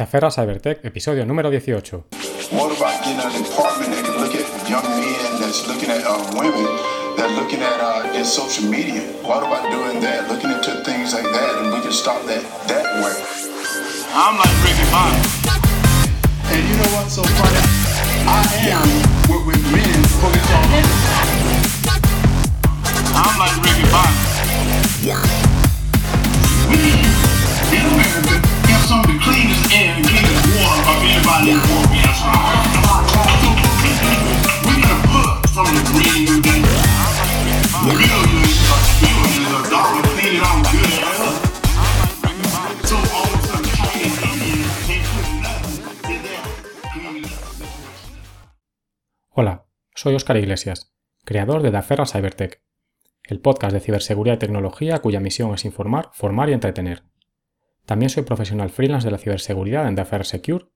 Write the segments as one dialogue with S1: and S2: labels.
S1: Taferra Cybertech, episodio número 18.
S2: What about getting a department that can look at young men that's looking at uh, women that looking at uh, their social media? What about doing that? Looking into things like that, and we can stop that that way.
S3: I'm like Ricky Bobby.
S2: And you know what's so funny? I am what with men focus on.
S3: I'm like Ricky Bobby.
S2: We
S1: Hola, soy Óscar Iglesias, creador de Daferra Cybertech, el podcast de ciberseguridad y tecnología cuya misión es informar, formar y entretener. También soy profesional freelance de la ciberseguridad en Daferra Secure,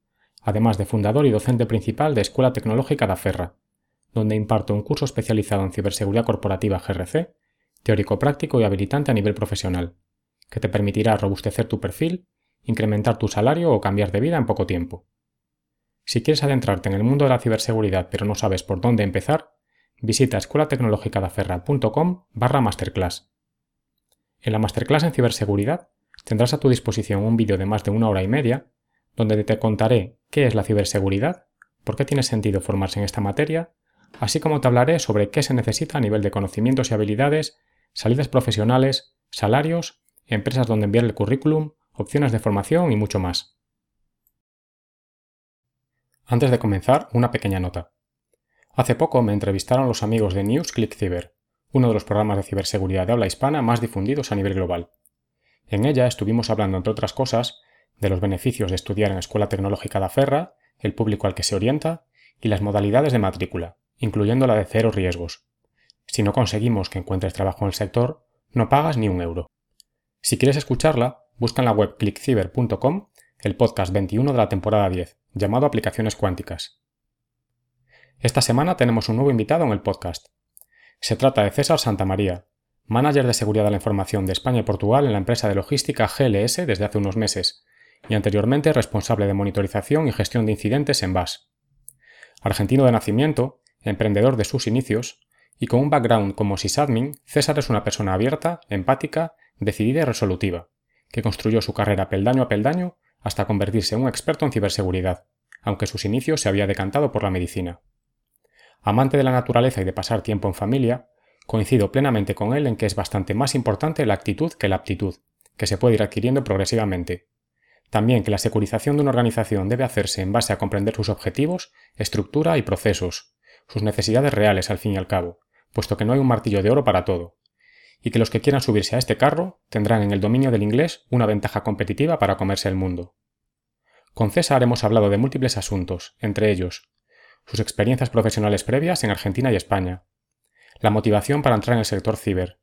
S1: además de fundador y docente principal de Escuela Tecnológica Daferra, donde imparto un curso especializado en ciberseguridad corporativa GRC, teórico práctico y habilitante a nivel profesional, que te permitirá robustecer tu perfil, incrementar tu salario o cambiar de vida en poco tiempo. Si quieres adentrarte en el mundo de la ciberseguridad pero no sabes por dónde empezar, visita escuelatecnologicadaferra.com barra masterclass. En la masterclass en ciberseguridad tendrás a tu disposición un vídeo de más de una hora y media donde te contaré qué es la ciberseguridad, por qué tiene sentido formarse en esta materia, así como te hablaré sobre qué se necesita a nivel de conocimientos y habilidades, salidas profesionales, salarios, empresas donde enviar el currículum, opciones de formación y mucho más. Antes de comenzar, una pequeña nota. Hace poco me entrevistaron los amigos de News Click Cyber, uno de los programas de ciberseguridad de habla hispana más difundidos a nivel global. En ella estuvimos hablando, entre otras cosas, de los beneficios de estudiar en Escuela Tecnológica de Ferra, el público al que se orienta y las modalidades de matrícula, incluyendo la de cero riesgos. Si no conseguimos que encuentres trabajo en el sector, no pagas ni un euro. Si quieres escucharla, busca en la web clickciber.com el podcast 21 de la temporada 10, llamado Aplicaciones Cuánticas. Esta semana tenemos un nuevo invitado en el podcast. Se trata de César Santamaría, manager de seguridad de la información de España y Portugal en la empresa de logística GLS desde hace unos meses, y anteriormente responsable de monitorización y gestión de incidentes en BAS. Argentino de nacimiento, emprendedor de sus inicios, y con un background como sysadmin, César es una persona abierta, empática, decidida y resolutiva, que construyó su carrera peldaño a peldaño hasta convertirse en un experto en ciberseguridad, aunque sus inicios se había decantado por la medicina. Amante de la naturaleza y de pasar tiempo en familia, coincido plenamente con él en que es bastante más importante la actitud que la aptitud, que se puede ir adquiriendo progresivamente. También que la securización de una organización debe hacerse en base a comprender sus objetivos, estructura y procesos, sus necesidades reales al fin y al cabo, puesto que no hay un martillo de oro para todo, y que los que quieran subirse a este carro tendrán en el dominio del inglés una ventaja competitiva para comerse el mundo. Con César hemos hablado de múltiples asuntos, entre ellos sus experiencias profesionales previas en Argentina y España, la motivación para entrar en el sector ciber,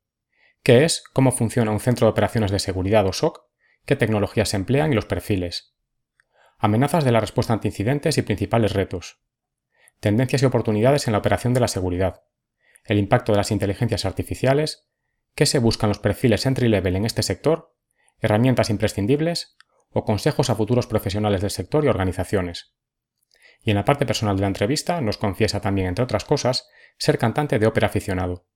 S1: qué es, cómo funciona un centro de operaciones de seguridad o SOC, qué tecnologías se emplean y los perfiles, amenazas de la respuesta ante incidentes y principales retos, tendencias y oportunidades en la operación de la seguridad, el impacto de las inteligencias artificiales, qué se buscan los perfiles entry-level en este sector, herramientas imprescindibles o consejos a futuros profesionales del sector y organizaciones. Y en la parte personal de la entrevista nos confiesa también, entre otras cosas, ser cantante de ópera aficionado.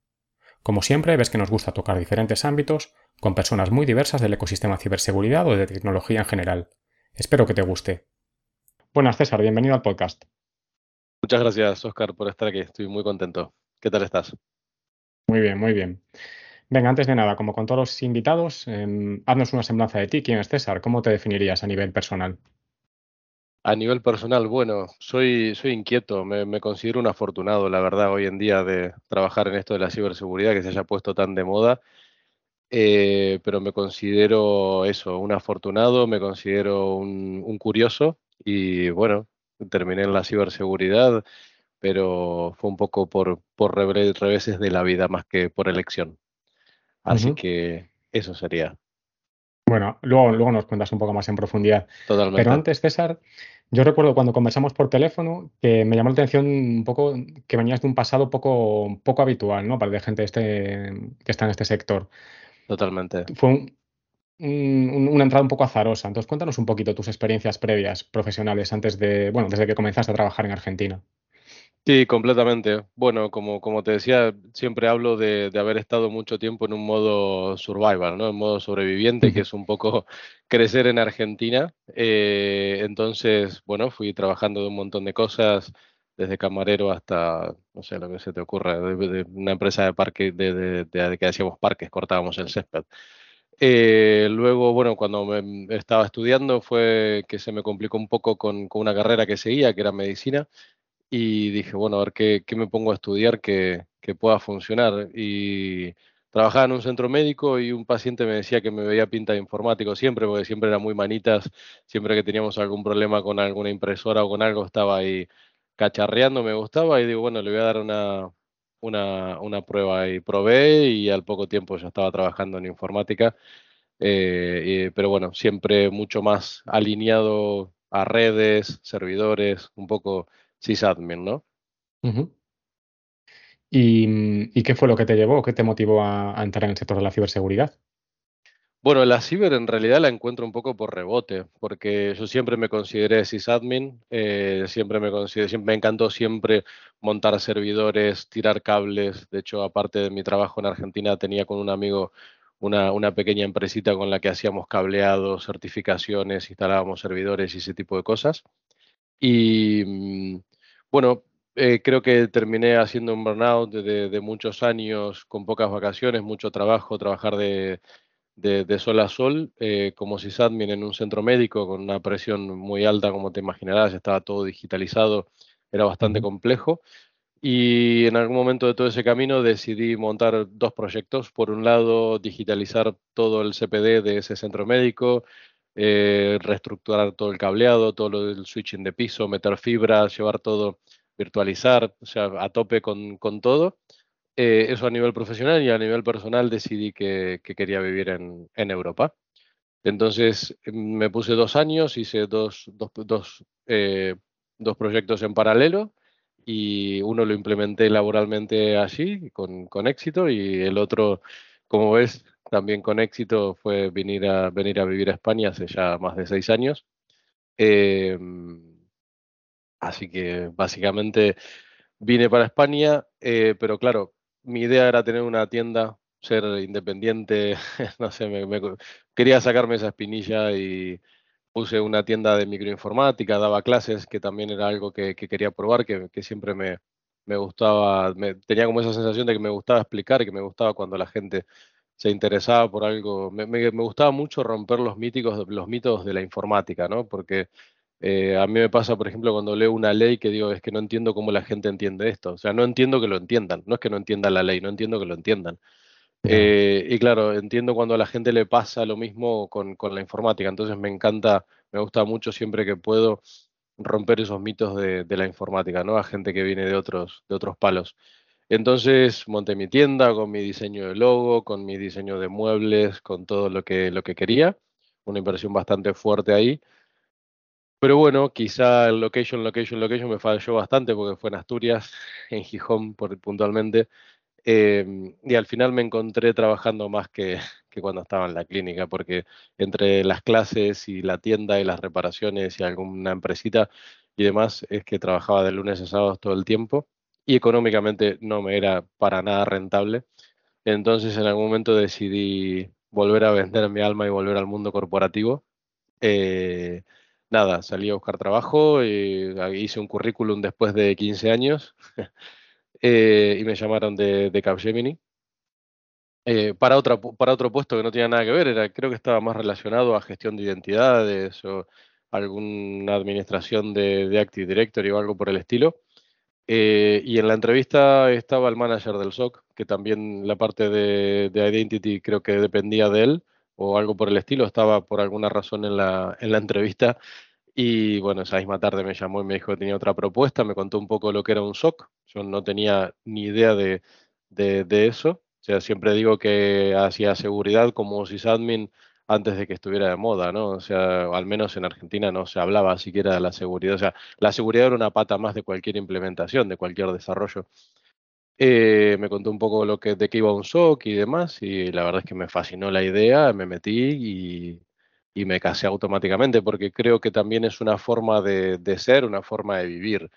S1: Como siempre, ves que nos gusta tocar diferentes ámbitos con personas muy diversas del ecosistema ciberseguridad o de tecnología en general. Espero que te guste. Buenas, César, bienvenido al podcast.
S4: Muchas gracias, Oscar, por estar aquí. Estoy muy contento. ¿Qué tal estás?
S1: Muy bien, muy bien. Venga, antes de nada, como con todos los invitados, eh, haznos una semblanza de ti. ¿Quién es César? ¿Cómo te definirías a nivel personal?
S4: A nivel personal, bueno, soy, soy inquieto, me, me, considero un afortunado, la verdad, hoy en día de trabajar en esto de la ciberseguridad que se haya puesto tan de moda, eh, pero me considero eso, un afortunado, me considero un, un curioso y bueno, terminé en la ciberseguridad, pero fue un poco por, por reveses de la vida más que por elección. Así uh -huh. que eso sería.
S1: Bueno, luego, luego nos cuentas un poco más en profundidad.
S4: Totalmente.
S1: Pero antes, César, yo recuerdo cuando conversamos por teléfono que me llamó la atención un poco que venías de un pasado poco, poco habitual, ¿no? Para la gente este, que está en este sector.
S4: Totalmente.
S1: Fue un, un- una entrada un poco azarosa. Entonces, cuéntanos un poquito tus experiencias previas profesionales antes de, bueno, desde que comenzaste a trabajar en Argentina.
S4: Sí, completamente. Bueno, como, como te decía, siempre hablo de, de haber estado mucho tiempo en un modo survival, ¿no? En modo sobreviviente, que es un poco crecer en Argentina. Eh, entonces, bueno, fui trabajando de un montón de cosas, desde camarero hasta, no sé, lo que se te ocurra, de, de una empresa de parque, de- que hacíamos parques, cortábamos el césped. Eh, luego, bueno, cuando me- estaba estudiando fue que se me complicó un poco con, con una carrera que seguía, que era medicina y dije, bueno, a ver qué, qué me pongo a estudiar que, que pueda funcionar. Y trabajaba en un centro médico y un paciente me decía que me veía pinta de informático siempre, porque siempre era muy manitas, siempre que teníamos algún problema con alguna impresora o con algo, estaba ahí cacharreando, me gustaba y digo, bueno, le voy a dar una, una, una prueba y probé y al poco tiempo ya estaba trabajando en informática. Eh, pero bueno, siempre mucho más alineado a redes, servidores, un poco sysadmin, ¿no?
S1: ujú. ¿Y, y qué fue lo que te llevó, qué te motivó a, a entrar en el sector de la ciberseguridad?
S4: Bueno, la ciber en realidad la encuentro un poco por rebote, porque yo siempre me consideré sysadmin, eh, siempre me consideré, siempre, me encantó siempre montar servidores, tirar cables. De hecho, aparte de mi trabajo en Argentina, tenía con un amigo una, una pequeña empresita con la que hacíamos cableados, certificaciones, instalábamos servidores y ese tipo de cosas. Y mm, bueno, eh, creo que terminé haciendo un burnout de, de- de muchos años, con pocas vacaciones, mucho trabajo, trabajar de, de, sol a sol, eh, como sysadmin en un centro médico con una presión muy alta, como te imaginarás, estaba todo digitalizado, era bastante complejo. Y en algún momento de todo ese camino decidí montar dos proyectos. Por un lado, digitalizar todo el CPD de ese centro médico, eh, reestructurar todo el cableado, todo lo del switching de piso, meter fibras, llevar todo, virtualizar, o sea, a tope con, con todo. Eh, eso a nivel profesional y a nivel personal decidí que, que quería vivir en, en Europa. Entonces mm, me puse dos años, hice dos, dos, dos, eh, dos proyectos en paralelo y uno lo implementé laboralmente allí con, con éxito y el otro, como ves, también con éxito fue venir a, venir a vivir a España hace ya más de seis años. Em, así que básicamente vine para España, eh, pero claro, mi idea era tener una tienda, ser independiente, no sé, me, quería sacarme esa espinilla y puse una tienda de microinformática, daba clases, que también era algo que, que quería probar, que, que siempre me, me gustaba, tenía como esa sensación de que me gustaba explicar, que me gustaba cuando la gente se interesaba por algo, me, me- me gustaba mucho romper los míticos, los mitos de la informática, ¿no? Porque eh, a mí me pasa, por ejemplo, cuando leo una ley que digo, es que no entiendo cómo la gente entiende esto. O sea, no entiendo que lo entiendan. No es que no entiendan la ley, no entiendo que lo entiendan. Eh, y claro, entiendo cuando a la gente le pasa lo mismo con, con la informática. Entonces me encanta, me gusta mucho siempre que puedo romper esos mitos de, de la informática, ¿no? A gente que viene de otros, de otros palos. Entonces monté mi tienda con mi diseño de logo, con mi diseño de muebles, con todo lo que, lo que quería. Una inversión bastante fuerte ahí. Pero bueno, quizá el location, location, location me falló bastante porque fue en Asturias, en Gijón por, puntualmente. Em, y al final me encontré trabajando más que, que cuando estaba en la clínica, porque entre las clases y la tienda y las reparaciones y alguna empresita y demás, es que trabajaba de lunes a sábados todo el tiempo y económicamente no me era para nada rentable. Entonces en algún momento decidí volver a vender mi alma y volver al mundo corporativo eh, nada, salí a buscar trabajo, y hice un currículum después de 15 años eh, y me llamaron de, de Capgemini eh, para, otra, para otro puesto que no tenía nada que ver, era, creo que estaba más relacionado a gestión de identidades o alguna administración de Active Directory o algo por el estilo. Eh, y en la entrevista estaba el manager del SOC, que también la parte de, de Identity creo que dependía de él o algo por el estilo, estaba por alguna razón en la, en la entrevista y bueno, esa misma tarde me llamó y me dijo que tenía otra propuesta, me contó un poco lo que era un SOC. Yo no tenía ni idea de, de, de eso. O sea, siempre digo que hacía seguridad como sysadmin antes de que estuviera de moda, ¿no? O sea, al menos en Argentina no se hablaba siquiera de la seguridad. O sea, la seguridad era una pata más de cualquier implementación, de cualquier desarrollo. Eh, me contó un poco lo que, de qué iba un SOC y demás, y la verdad es que me fascinó la idea, me metí y, y me casé automáticamente, porque creo que también es una forma de, de ser, una forma de vivir.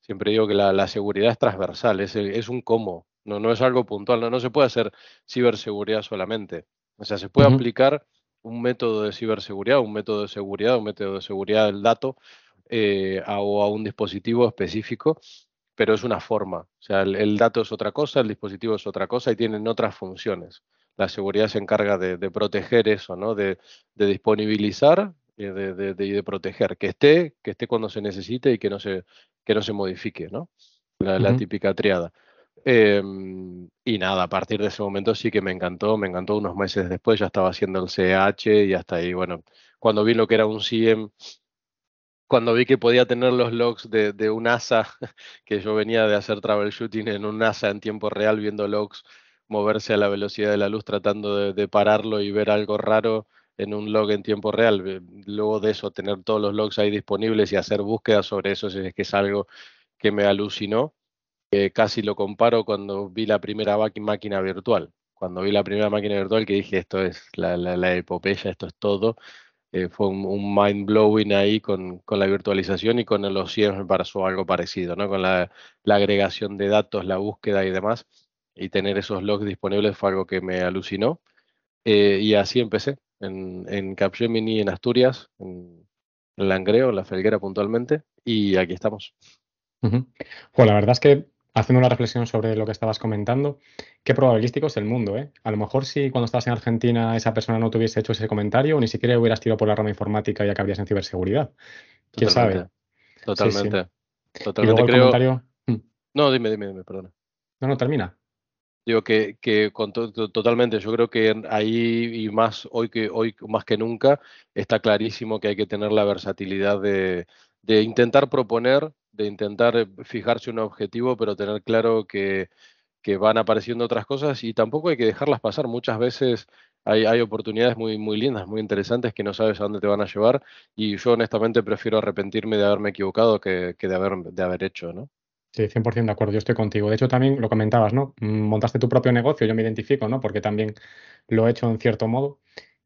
S4: Siempre digo que la, la seguridad es transversal, es, un cómo, no, no es algo puntual, no, no se puede hacer ciberseguridad solamente. O sea, se puede aplicar un método de ciberseguridad, un método de seguridad, un método de seguridad del dato eh, a, o a un dispositivo específico, pero es una forma. O sea, el, el dato es otra cosa, el dispositivo es otra cosa y tienen otras funciones. La seguridad se encarga de, de proteger eso, ¿no? De, de disponibilizar y de, de- de- y de proteger, que esté, que esté cuando se necesite y que no se, que no se modifique, ¿no? La, típica triada. Em, y nada, a partir de ese momento sí que me encantó, me encantó unos meses después, ya estaba haciendo el CH y hasta ahí, bueno, cuando vi lo que era un CIEM, cuando vi que podía tener los logs de, un NASA, que yo venía de hacer troubleshooting en un NASA en tiempo real, viendo logs moverse a la velocidad de la luz, tratando de, de pararlo y ver algo raro en un log en tiempo real. Luego de eso, tener todos los logs ahí disponibles y hacer búsquedas sobre eso, es que es algo que me alucinó. Casi lo comparo cuando vi la primera máquina virtual. Cuando vi la primera máquina virtual que dije, esto es la, epopeya, esto es todo eh, fue un, mind blowing ahí con, con la virtualización y con los CIEMs me pasó algo parecido, ¿no? Con la, agregación de datos, la búsqueda y demás, y tener esos logs disponibles fue algo que me alucinó. Eh, y así empecé, en, en Capgemini, en Asturias, en, Langreo, en La Felguera puntualmente, y aquí estamos.
S1: Pues la verdad es que haciendo una reflexión sobre lo que estabas comentando, qué probabilístico es el mundo, ¿eh? A lo mejor si cuando estabas en Argentina esa persona no te hubiese hecho ese comentario, ni siquiera hubieras tirado por la rama informática y acabarías en ciberseguridad. ¿Quién sabe?
S4: Totalmente,
S1: Sí, sí.
S4: totalmente,
S1: Y luego el
S4: creo...
S1: comentario... Mm.
S4: No, dime, dime, dime, perdona.
S1: No, no, termina.
S4: Digo que, que con to- to- totalmente, yo creo que ahí y más hoy que hoy más que nunca está clarísimo que hay que tener la versatilidad de, de intentar proponer, de intentar eh, fijarse un objetivo, pero tener claro que, que van apareciendo otras cosas y tampoco hay que dejarlas pasar. Muchas veces hay, hay oportunidades muy, muy lindas, muy interesantes que no sabes a dónde te van a llevar y yo honestamente prefiero arrepentirme de haberme equivocado que, que de haber, de haber hecho, ¿no?
S1: Sí, 100% de acuerdo, yo estoy contigo. De hecho, también lo comentabas, ¿no? Mm, Montaste tu propio negocio, yo me identifico, ¿no? Porque también lo he hecho en cierto modo.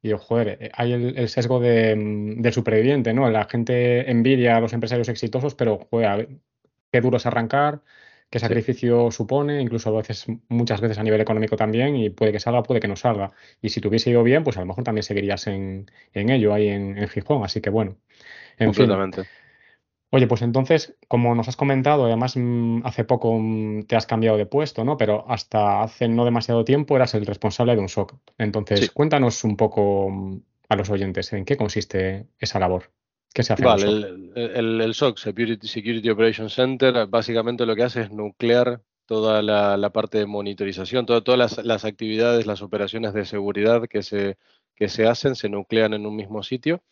S1: Y digo, joder, eh, hay el, el sesgo de, mm, del superviviente, ¿no? La gente envidia a los empresarios exitosos, pero, joder, a ver, qué duro es arrancar, qué sacrificio supone, incluso a veces, muchas veces a nivel económico también, y puede que salga, puede que no salga. Y si te hubiese ido bien, pues a lo mejor también seguirías en, en ello, ahí en, en Gijón. Así que bueno, en fin. Oye, pues entonces, como nos has comentado, además mm, hace poco mm, te has cambiado de puesto, ¿no? Pero hasta hace no demasiado tiempo eras el responsable de un SOC. Entonces,
S4: Sí.
S1: cuéntanos un poco mm, a los oyentes en qué consiste esa labor. ¿Qué se hace
S4: Vale,
S1: SOC?
S4: el, el, el SOC, Security, Security Operations Center, básicamente lo que hace es nuclear toda la, la parte de monitorización, toda- todas las, las actividades, las operaciones de seguridad que se, que se hacen, se nuclean en un mismo sitio.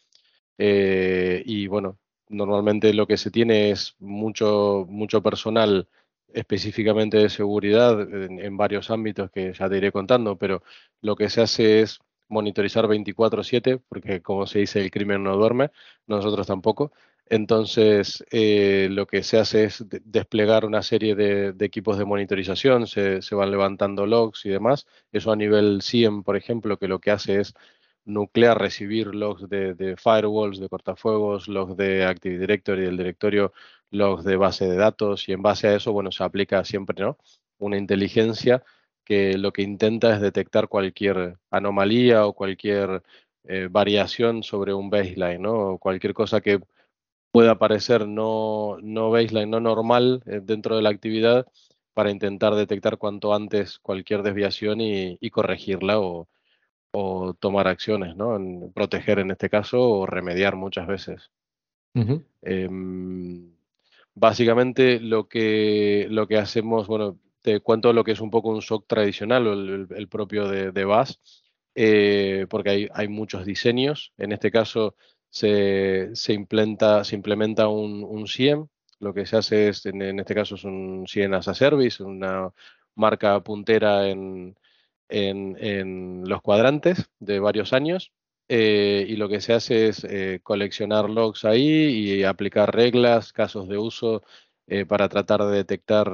S4: Eh, y bueno, normalmente lo que se tiene es mucho, mucho personal específicamente de seguridad en, en varios ámbitos que ya te iré contando, pero lo que se hace es monitorizar 24/7, porque como se dice, el crimen no duerme, nosotros tampoco. Entonces, eh, lo que se hace es de- desplegar una serie de, equipos de monitorización, se, se van levantando logs y demás. Eso a nivel SIEM, por ejemplo, que lo que hace es nuclear, recibir logs de, de firewalls, de cortafuegos, logs de Active Directory, del directorio, logs de base de datos, y en base a eso, bueno, se aplica siempre, ¿no? Una inteligencia que lo que intenta es detectar cualquier anomalía o cualquier eh, variación sobre un baseline, ¿no? O cualquier cosa que pueda parecer no, no baseline, no normal eh, dentro de la actividad para intentar detectar cuanto antes cualquier desviación y, y corregirla o, o tomar acciones, ¿no? En proteger en este caso o remediar muchas veces. Em, básicamente lo que, lo que hacemos, bueno, te cuento lo que es un poco un SOC tradicional o el, propio de, de BAS, eh, porque hay, hay muchos diseños. En este caso se, se implementa, se implementa un, un SIEM. Lo que se hace es, en, en este caso es un SIEM as a Service, una marca puntera en, en, los cuadrantes de varios años. eh, y lo que se hace es eh, coleccionar logs ahí y aplicar reglas, casos de uso eh, para tratar de detectar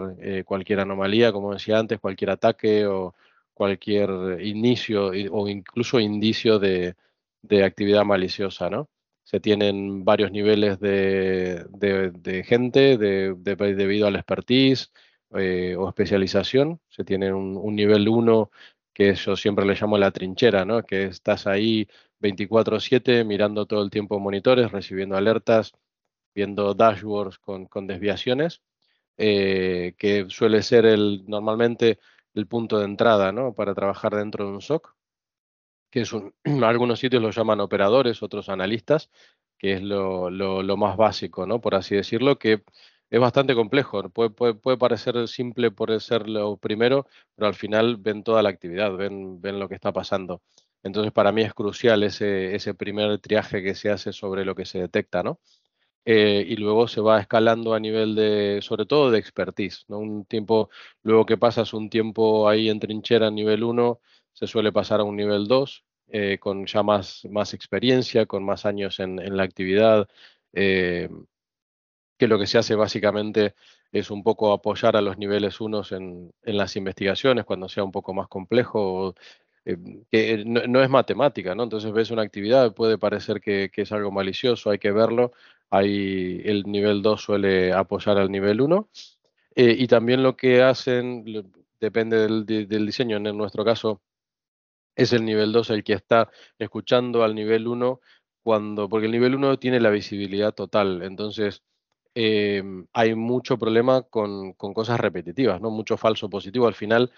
S4: cualquier anomalía, como decía antes, cualquier ataque o cualquier inicio o incluso indicio de, de actividad maliciosa, ¿no? Se tienen varios niveles de, de- de gente de- de- debido al expertise o especialización. Se tiene un, un nivel uno que yo siempre le llamo la trinchera, ¿no? Que estás ahí 24/7 mirando todo el tiempo monitores, recibiendo alertas, viendo dashboards con, con desviaciones, eh, que suele ser el, normalmente el punto de entrada, ¿no? Para trabajar dentro de un SOC, que es un, algunos sitios lo llaman operadores, otros analistas, que es lo, lo- lo más básico, ¿no? Por así decirlo, que es bastante complejo. Puede, puede, puede parecer simple por ser lo primero, pero al final ven toda la actividad, ven, ven lo que está pasando. Entonces, para mí es crucial ese, ese primer triaje que se hace sobre lo que se detecta, ¿no? eh, y luego se va escalando a nivel de, sobre todo de expertise, ¿no? Un tiempo, luego que pasas un tiempo ahí en trinchera nivel uno se suele pasar a un nivel 2, eh, con ya más, más experiencia, con más años en, en la actividad, eh, que lo que se hace básicamente es un poco apoyar a los niveles unos en, las investigaciones cuando sea un poco más complejo, eh, que no, no es matemática, ¿no? Entonces ves una actividad, puede parecer que, es algo malicioso, hay que verlo, ahí el nivel 2 suele apoyar al nivel 1. Eh, y también lo que hacen, depende del, del diseño, en nuestro caso es el nivel 2 el que está escuchando al nivel 1 cuando, porque el nivel 1 tiene la visibilidad total, entonces em, hay mucho problema con, cosas repetitivas, ¿no? Mucho falso positivo. Al final,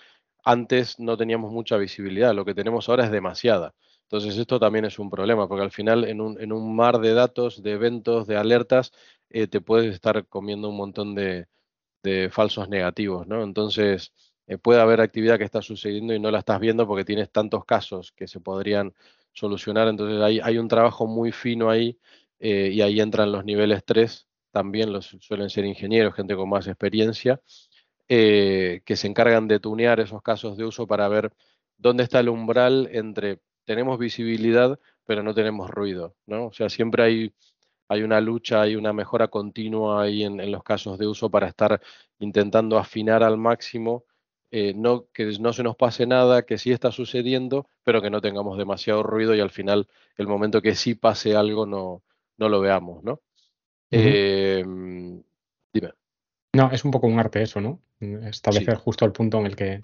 S4: antes no teníamos mucha visibilidad, lo que tenemos ahora es demasiada. Entonces, esto también es un problema, porque al final, en un, mar de datos, de eventos, de alertas, eh, te puedes estar comiendo un montón de, de falsos negativos, ¿no? Entonces, eh, puede haber actividad que está sucediendo y no la estás viendo porque tienes tantos casos que se podrían solucionar. Entonces, hay, hay un trabajo muy fino ahí eh, y ahí entran los niveles 3, también los suelen ser ingenieros, gente con más experiencia, eh, que se encargan de tunear esos casos de uso para ver dónde está el umbral entre tenemos visibilidad, pero no tenemos ruido, ¿no? O sea, siempre hay hay una lucha, hay una mejora continua ahí en, los casos de uso para estar intentando afinar al máximo, eh, no, que no se nos pase nada, que sí está sucediendo, pero que no tengamos demasiado ruido y al final el momento que sí pase algo no, no lo veamos, ¿no? Eh, dime,
S1: No, es un poco un arte eso, ¿no? Establecer justo el punto en el que...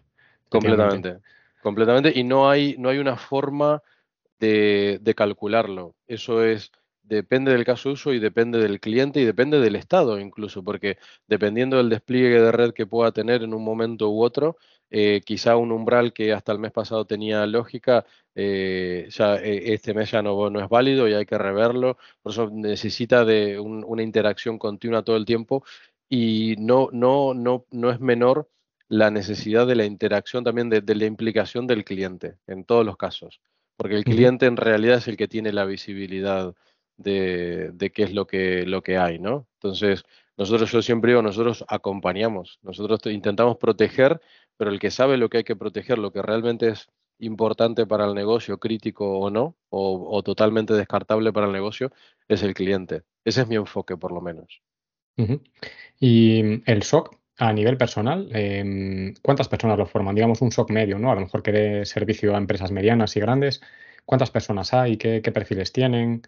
S4: completamente, completamente, y no hay, no hay una forma de, de calcularlo. Eso es, depende del caso de uso y depende del cliente y depende del estado incluso, porque dependiendo del despliegue de red que pueda tener en un momento u otro, eh, quizá un umbral que hasta el mes pasado tenía lógica, eh, ya eh, este mes ya no, no es válido y hay que reverlo. Por eso necesita de un- una interacción continua todo el tiempo y no, no, no, no es menor la necesidad de la interacción también de, de la implicación del cliente en todos los casos porque el cliente en realidad es el que tiene la visibilidad de, de qué es lo que, lo que hay, ¿no? Entonces, nosotros, yo siempre digo, nosotros acompañamos, nosotros te- intentamos proteger, pero el que sabe lo que hay que proteger, lo que realmente es importante para el negocio, crítico o no, o, totalmente descartable para el negocio, es el cliente. Ese es mi enfoque, por lo menos.
S1: Y mm, el SOC a nivel personal, em, ¿cuántas personas lo forman? Digamos un SOC medio, ¿no? A lo mejor que dé servicio a empresas medianas y grandes. ¿Cuántas personas hay? ¿Qué, qué perfiles tienen?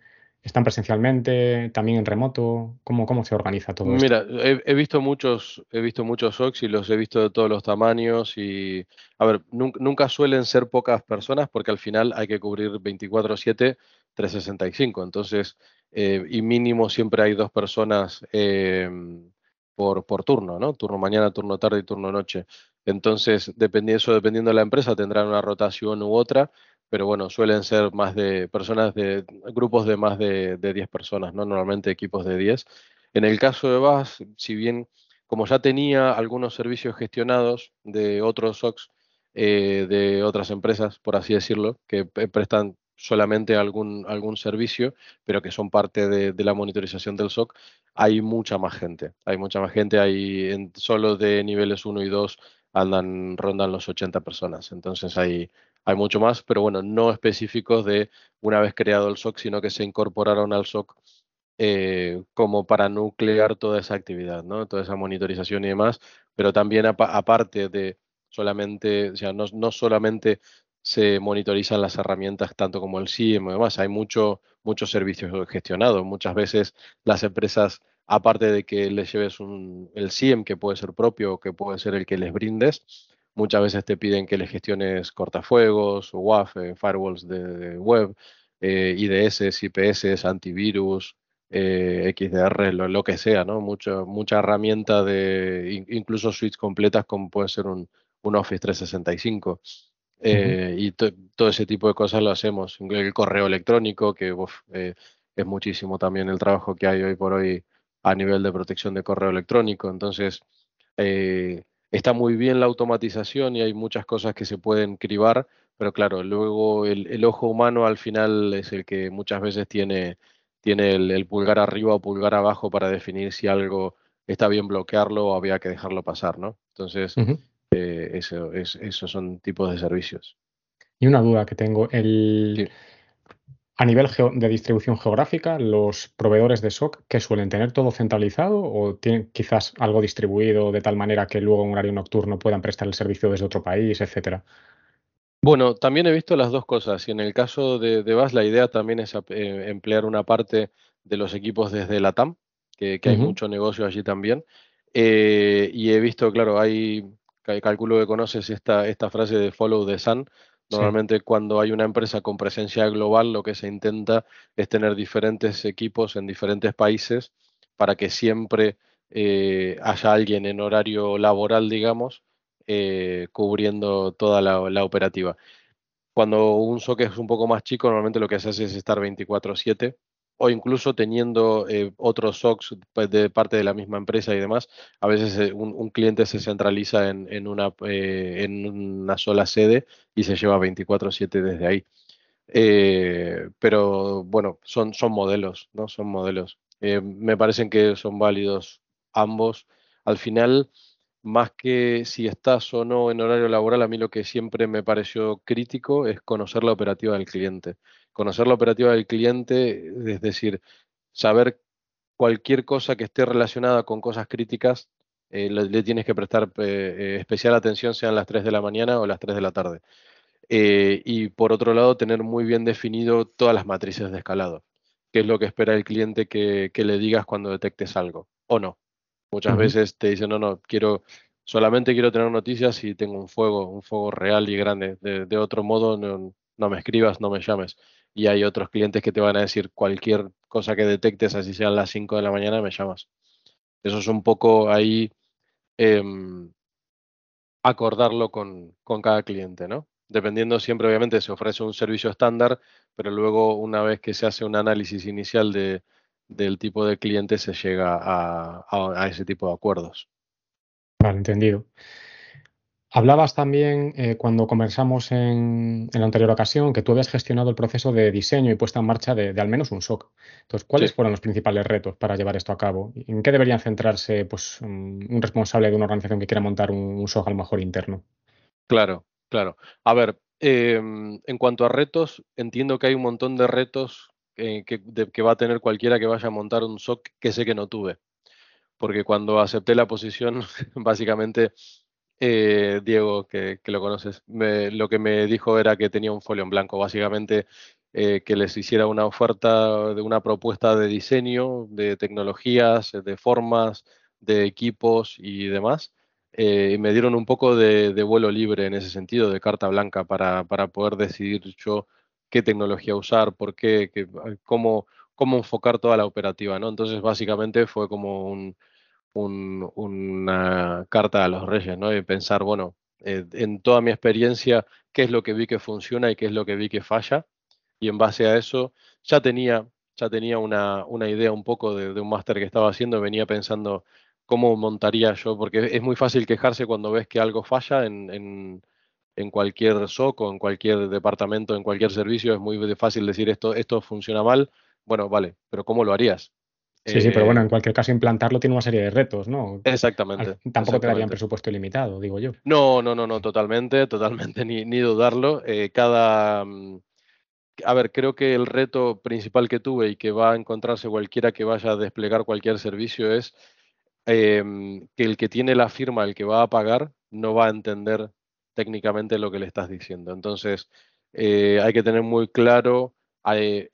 S1: ¿Están presencialmente? ¿También en remoto? ¿Cómo, cómo se organiza todo esto?
S4: Mira, he, visto muchos, he visto muchos SOCs y los he visto de todos los tamaños y, a ver, nun- nunca suelen ser pocas personas porque al final hay que cubrir 24/7, 365. Entonces, eh, y mínimo siempre hay dos personas eh, por, por turno, ¿no? Turno mañana, turno tarde y turno noche. Entonces, dependi- eso dependiendo de la empresa, tendrán una rotación u otra, pero bueno, suelen ser más de personas de grupos de más de, de 10 personas, ¿no? Normalmente equipos de 10. En el caso de VAS, si bien como ya tenía algunos servicios gestionados de otros SOCs, eh, de otras empresas, por así decirlo, que prestan solamente algún, algún servicio, pero que son parte de, de la monitorización del SOC, hay mucha más gente. Hay mucha más gente, hay en, solo de niveles 1 y 2 andan, rondan los 80 personas. Entonces hay, hay mucho más, pero bueno, no específicos de una vez creado el SOC, sino que se incorporaron al SOC eh, como para nuclear toda esa actividad, ¿no? Toda esa monitorización y demás, pero también aparte de solamente, o sea, no, no, solamente se monitorizan las herramientas tanto como el SIEM y demás, hay mucho, muchos servicios gestionados. Muchas veces las empresas, aparte de que les lleves un, el SIEM que puede ser propio o que puede ser el que les brindes, muchas veces te piden que les gestiones cortafuegos, WAF, eh, firewalls de, web, eh, IDS, IPS, antivirus, eh, XDR, lo, que sea, ¿no? Mucha, mucha herramienta de incluso suites completas como puede ser un, un Office 365. Eh, y todo ese tipo de cosas lo hacemos. El correo electrónico, que es muchísimo también el trabajo que hay hoy por hoy a nivel de protección de correo electrónico. Entonces, eh, está muy bien la automatización y hay muchas cosas que se pueden cribar, pero claro, luego el, ojo humano al final es el que muchas veces tiene, tiene el, pulgar arriba o pulgar abajo para definir si algo está bien bloquearlo o había que dejarlo pasar, ¿no? Entonces, eh, eso, es, esos son tipos de servicios.
S1: Y una duda que tengo, el, a nivel de distribución geográfica, ¿los proveedores de SOC que suelen tener todo centralizado o tienen quizás algo distribuido de tal manera que luego en horario nocturno puedan prestar el servicio desde otro país, etcétera?
S4: Bueno, también he visto las dos cosas y en el caso de, de la idea también es eh, emplear una parte de los equipos desde la TAM, que, hay mucho negocio allí también. Eh, y he visto, claro, hay calculo que conoces esta, esta frase de follow the sun. Normalmente cuando hay una empresa con presencia global, lo que se intenta es tener diferentes equipos en diferentes países para que siempre eh, haya alguien en horario laboral, digamos, eh, cubriendo toda la, la, operativa. Cuando un SOC es un poco más chico, normalmente lo que se hace es estar 24/7 o incluso teniendo eh, otros SOCs de parte de la misma empresa y demás, a veces eh, un, cliente se centraliza en, una, eh, en una sola sede y se lleva 24/7 desde ahí. pero bueno, son, son modelos, ¿no? Son modelos. me parecen que son válidos ambos. Al final, más que si estás o no en horario laboral, a mí lo que siempre me pareció crítico es conocer la operativa del cliente conocer la operativa del cliente, es decir, saber cualquier cosa que esté relacionada con cosas críticas, eh, le, tienes que prestar eh, eh, especial atención, sean las 3 de la mañana o las 3 de la tarde. y por otro lado, tener muy bien definido todas las matrices de escalado, qué es lo que espera el cliente que, le digas cuando detectes algo, o no. Muchas veces te dicen, no, no, quiero, solamente quiero tener noticias si tengo un fuego, un fuego real y grande. De, otro modo, no me escribas, no me llames y hay otros clientes que te van a decir cualquier cosa que detectes, así sean las 5 de la mañana, me llamas. Eso es un poco ahí em, acordarlo con, cada cliente, ¿no? Dependiendo siempre, obviamente, se ofrece un servicio estándar, pero luego una vez que se hace un análisis inicial de, del tipo de cliente, se llega a, a ese tipo de acuerdos.
S1: Vale, entendido. Hablabas también eh, cuando conversamos en, la anterior ocasión que tú habías gestionado el proceso de diseño y puesta en marcha de, al menos un SOC. Entonces, ¿cuáles fueron los principales retos para llevar esto a cabo? ¿En qué deberían centrarse pues, un responsable de una organización que quiera montar un, SOC a lo mejor interno?
S4: Claro, claro. A ver, em, en cuanto a retos, entiendo que hay un montón de retos eh, que, que va a tener cualquiera que vaya a montar un SOC que sé que no tuve. Porque cuando acepté la posición, básicamente eh, Diego, que, lo conoces, lo que me dijo era que tenía un folio en blanco, básicamente eh, que les hiciera una oferta de una propuesta de diseño, de tecnologías, de formas, de equipos y demás. Eh, y me dieron un poco de, vuelo libre en ese sentido, de carta blanca, para, poder decidir yo qué tecnología usar, por qué, cómo, cómo enfocar toda la operativa, ¿no? Entonces, básicamente fue como un, una carta a los reyes, ¿no? Y pensar, bueno, eh, en toda mi experiencia, qué es lo que vi que funciona y qué es lo que vi que falla. Y en base a eso, ya tenía, ya tenía una, una idea un poco de, un máster que estaba haciendo, venía pensando cómo montaría yo, porque es muy fácil quejarse cuando ves que algo falla en, en cualquier SOC o en cualquier departamento, en cualquier servicio, es muy fácil decir esto, esto funciona mal. Bueno, vale, pero ¿cómo lo harías?
S1: Sí, sí, pero bueno, en eh, cualquier caso implantarlo tiene una serie de retos, ¿no?
S4: Exactamente.
S1: tampoco te darían presupuesto ilimitado, digo yo.
S4: No, no, no, no, totalmente, totalmente, ni, ni dudarlo. Eh, cada, mm, a ver, creo que el reto principal que tuve y que va a encontrarse cualquiera que vaya a desplegar cualquier servicio es em, que el que tiene la firma, el que va a pagar, no va a entender técnicamente lo que le estás diciendo. Entonces, eh, hay que tener muy claro eh,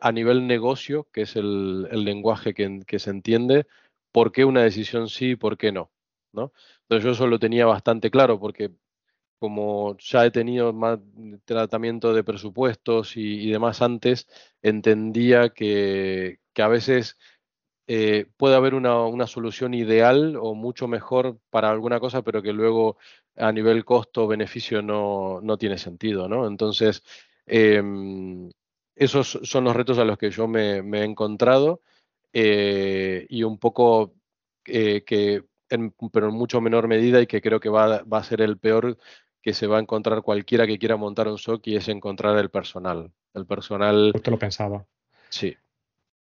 S4: a nivel negocio, que es el, lenguaje que, que, se entiende, por qué una decisión sí y por qué no, ¿no? Entonces yo eso lo tenía bastante claro porque como ya he tenido más tratamiento de presupuestos y, demás antes, entendía que, a veces eh, puede haber una, solución ideal o mucho mejor para alguna cosa, pero que luego a nivel costo-beneficio no, tiene sentido, ¿no? Entonces, em, esos son los retos a los que yo me, he encontrado eh, y un poco eh, que, pero en mucho menor medida y que creo que va, va a ser el peor que se va a encontrar cualquiera que quiera montar un SOC y es encontrar el personal. El personal.
S1: Usted lo pensaba.
S4: Sí,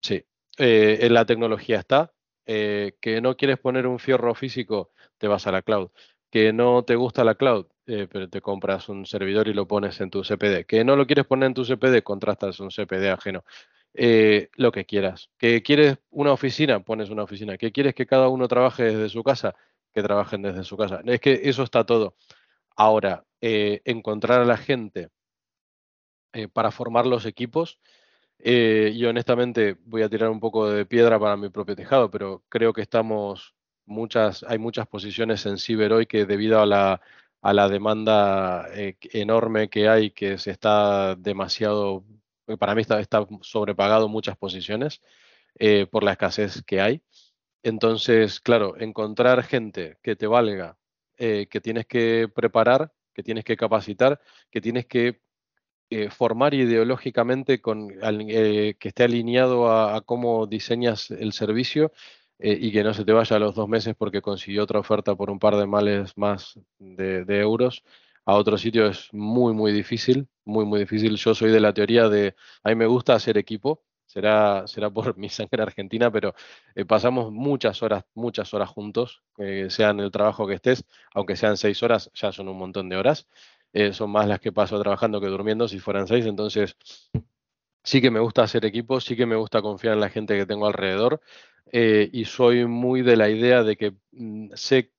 S4: sí. Eh, la tecnología está. Eh, que no quieres poner un fierro físico, te vas a la cloud. Que no te gusta la cloud, eh, pero te compras un servidor y lo pones en tu CPD. Que no lo quieres poner en tu CPD, contrastas un CPD ajeno. lo que quieras. Que quieres una oficina, pones una oficina. Que quieres que cada uno trabaje desde su casa, que trabajen desde su casa. Es que eso está todo. Ahora, eh, encontrar a la gente eh, para formar los equipos, eh, y honestamente voy a tirar un poco de piedra para mi propio tejado, pero creo que estamos muchas, hay muchas posiciones en ciber hoy que debido a la, a la demanda enorme que hay, que se está demasiado, para mí está, sobrepagado muchas posiciones por la escasez que hay. Entonces, claro, encontrar gente que te valga eh, que tienes que preparar, que tienes que capacitar, que tienes que eh, formar ideológicamente con, eh, que esté alineado a, cómo diseñas el servicio y que no se te vaya a los dos meses porque consiguió otra oferta por un par de males más de, de euros a otro sitio es muy, muy difícil, muy, muy difícil. Yo soy de la teoría de, a mí me gusta hacer equipo, será, será por mi sangre argentina, pero eh, pasamos muchas horas, muchas horas juntos, eh, sea en el trabajo que estés, aunque sean seis horas, ya son un montón de horas. Eh, son más las que paso trabajando que durmiendo, si fueran seis. Entonces, sí que me gusta hacer equipo, sí que me gusta confiar en la gente que tengo alrededor y soy muy de la idea de que mm, sé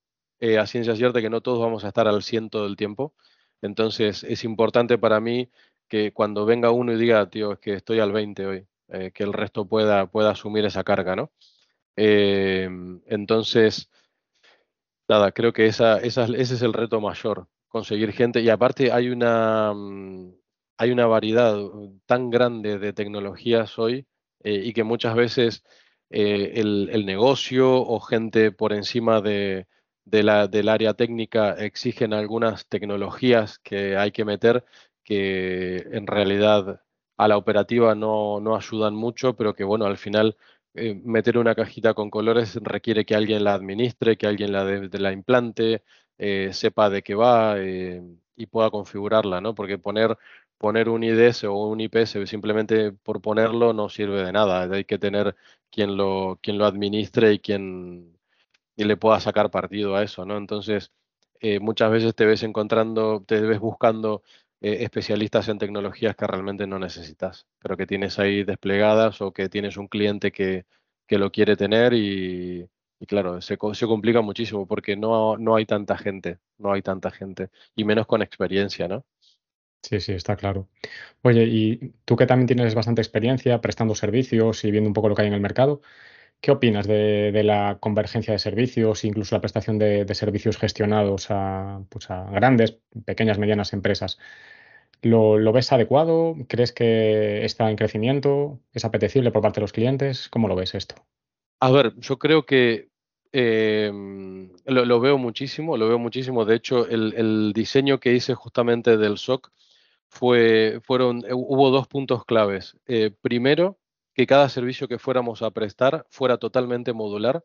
S4: a ciencia cierta que no todos vamos a estar al ciento del tiempo. Entonces, es importante para mí que cuando venga uno y diga, tío, es que estoy al 20 hoy, eh, que el resto pueda, pueda asumir esa carga, ¿no? Eh, entonces, nada, creo que esa, ese es el reto mayor, conseguir gente. Y aparte hay una, mm, hay una variedad tan grande de tecnologías hoy eh, y que muchas veces el, negocio o gente por encima de, la, del área técnica exigen algunas tecnologías que hay que meter que en realidad a la operativa no, no ayudan mucho, pero que bueno, al final eh, meter una cajita con colores requiere que alguien la administre, que alguien la, de, la implante, eh, sepa de qué va eh, y pueda configurarla, ¿no? Porque poner, poner un IDS o un IPS simplemente por ponerlo no sirve de nada. Hay que tener quien lo, quien lo administre y quien y le pueda sacar partido a eso, ¿no? Entonces, muchas veces te ves encontrando, te ves buscando eh, especialistas en tecnologías que realmente no necesitas, pero que tienes ahí desplegadas o que tienes un cliente que, lo quiere tener y, claro, se, se, complica muchísimo porque no, no hay tanta gente, no hay tanta gente y menos con experiencia, ¿no?
S1: Sí, sí, está claro. Oye, y tú que también tienes bastante experiencia prestando servicios y viendo un poco lo que hay en el mercado, ¿qué opinas de, la convergencia de servicios, incluso la prestación de, servicios gestionados a, pues a, grandes, pequeñas, medianas empresas? ¿Lo, ves adecuado? ¿Crees que está en crecimiento? ¿Es apetecible por parte de los clientes? ¿Cómo lo ves esto?
S4: A ver, yo creo que em, lo, veo muchísimo, lo veo muchísimo. De hecho, el, diseño que hice justamente del SOC fue, fueron, eh, hubo dos puntos claves. Eh, primero, que cada servicio que fuéramos a prestar fuera totalmente modular,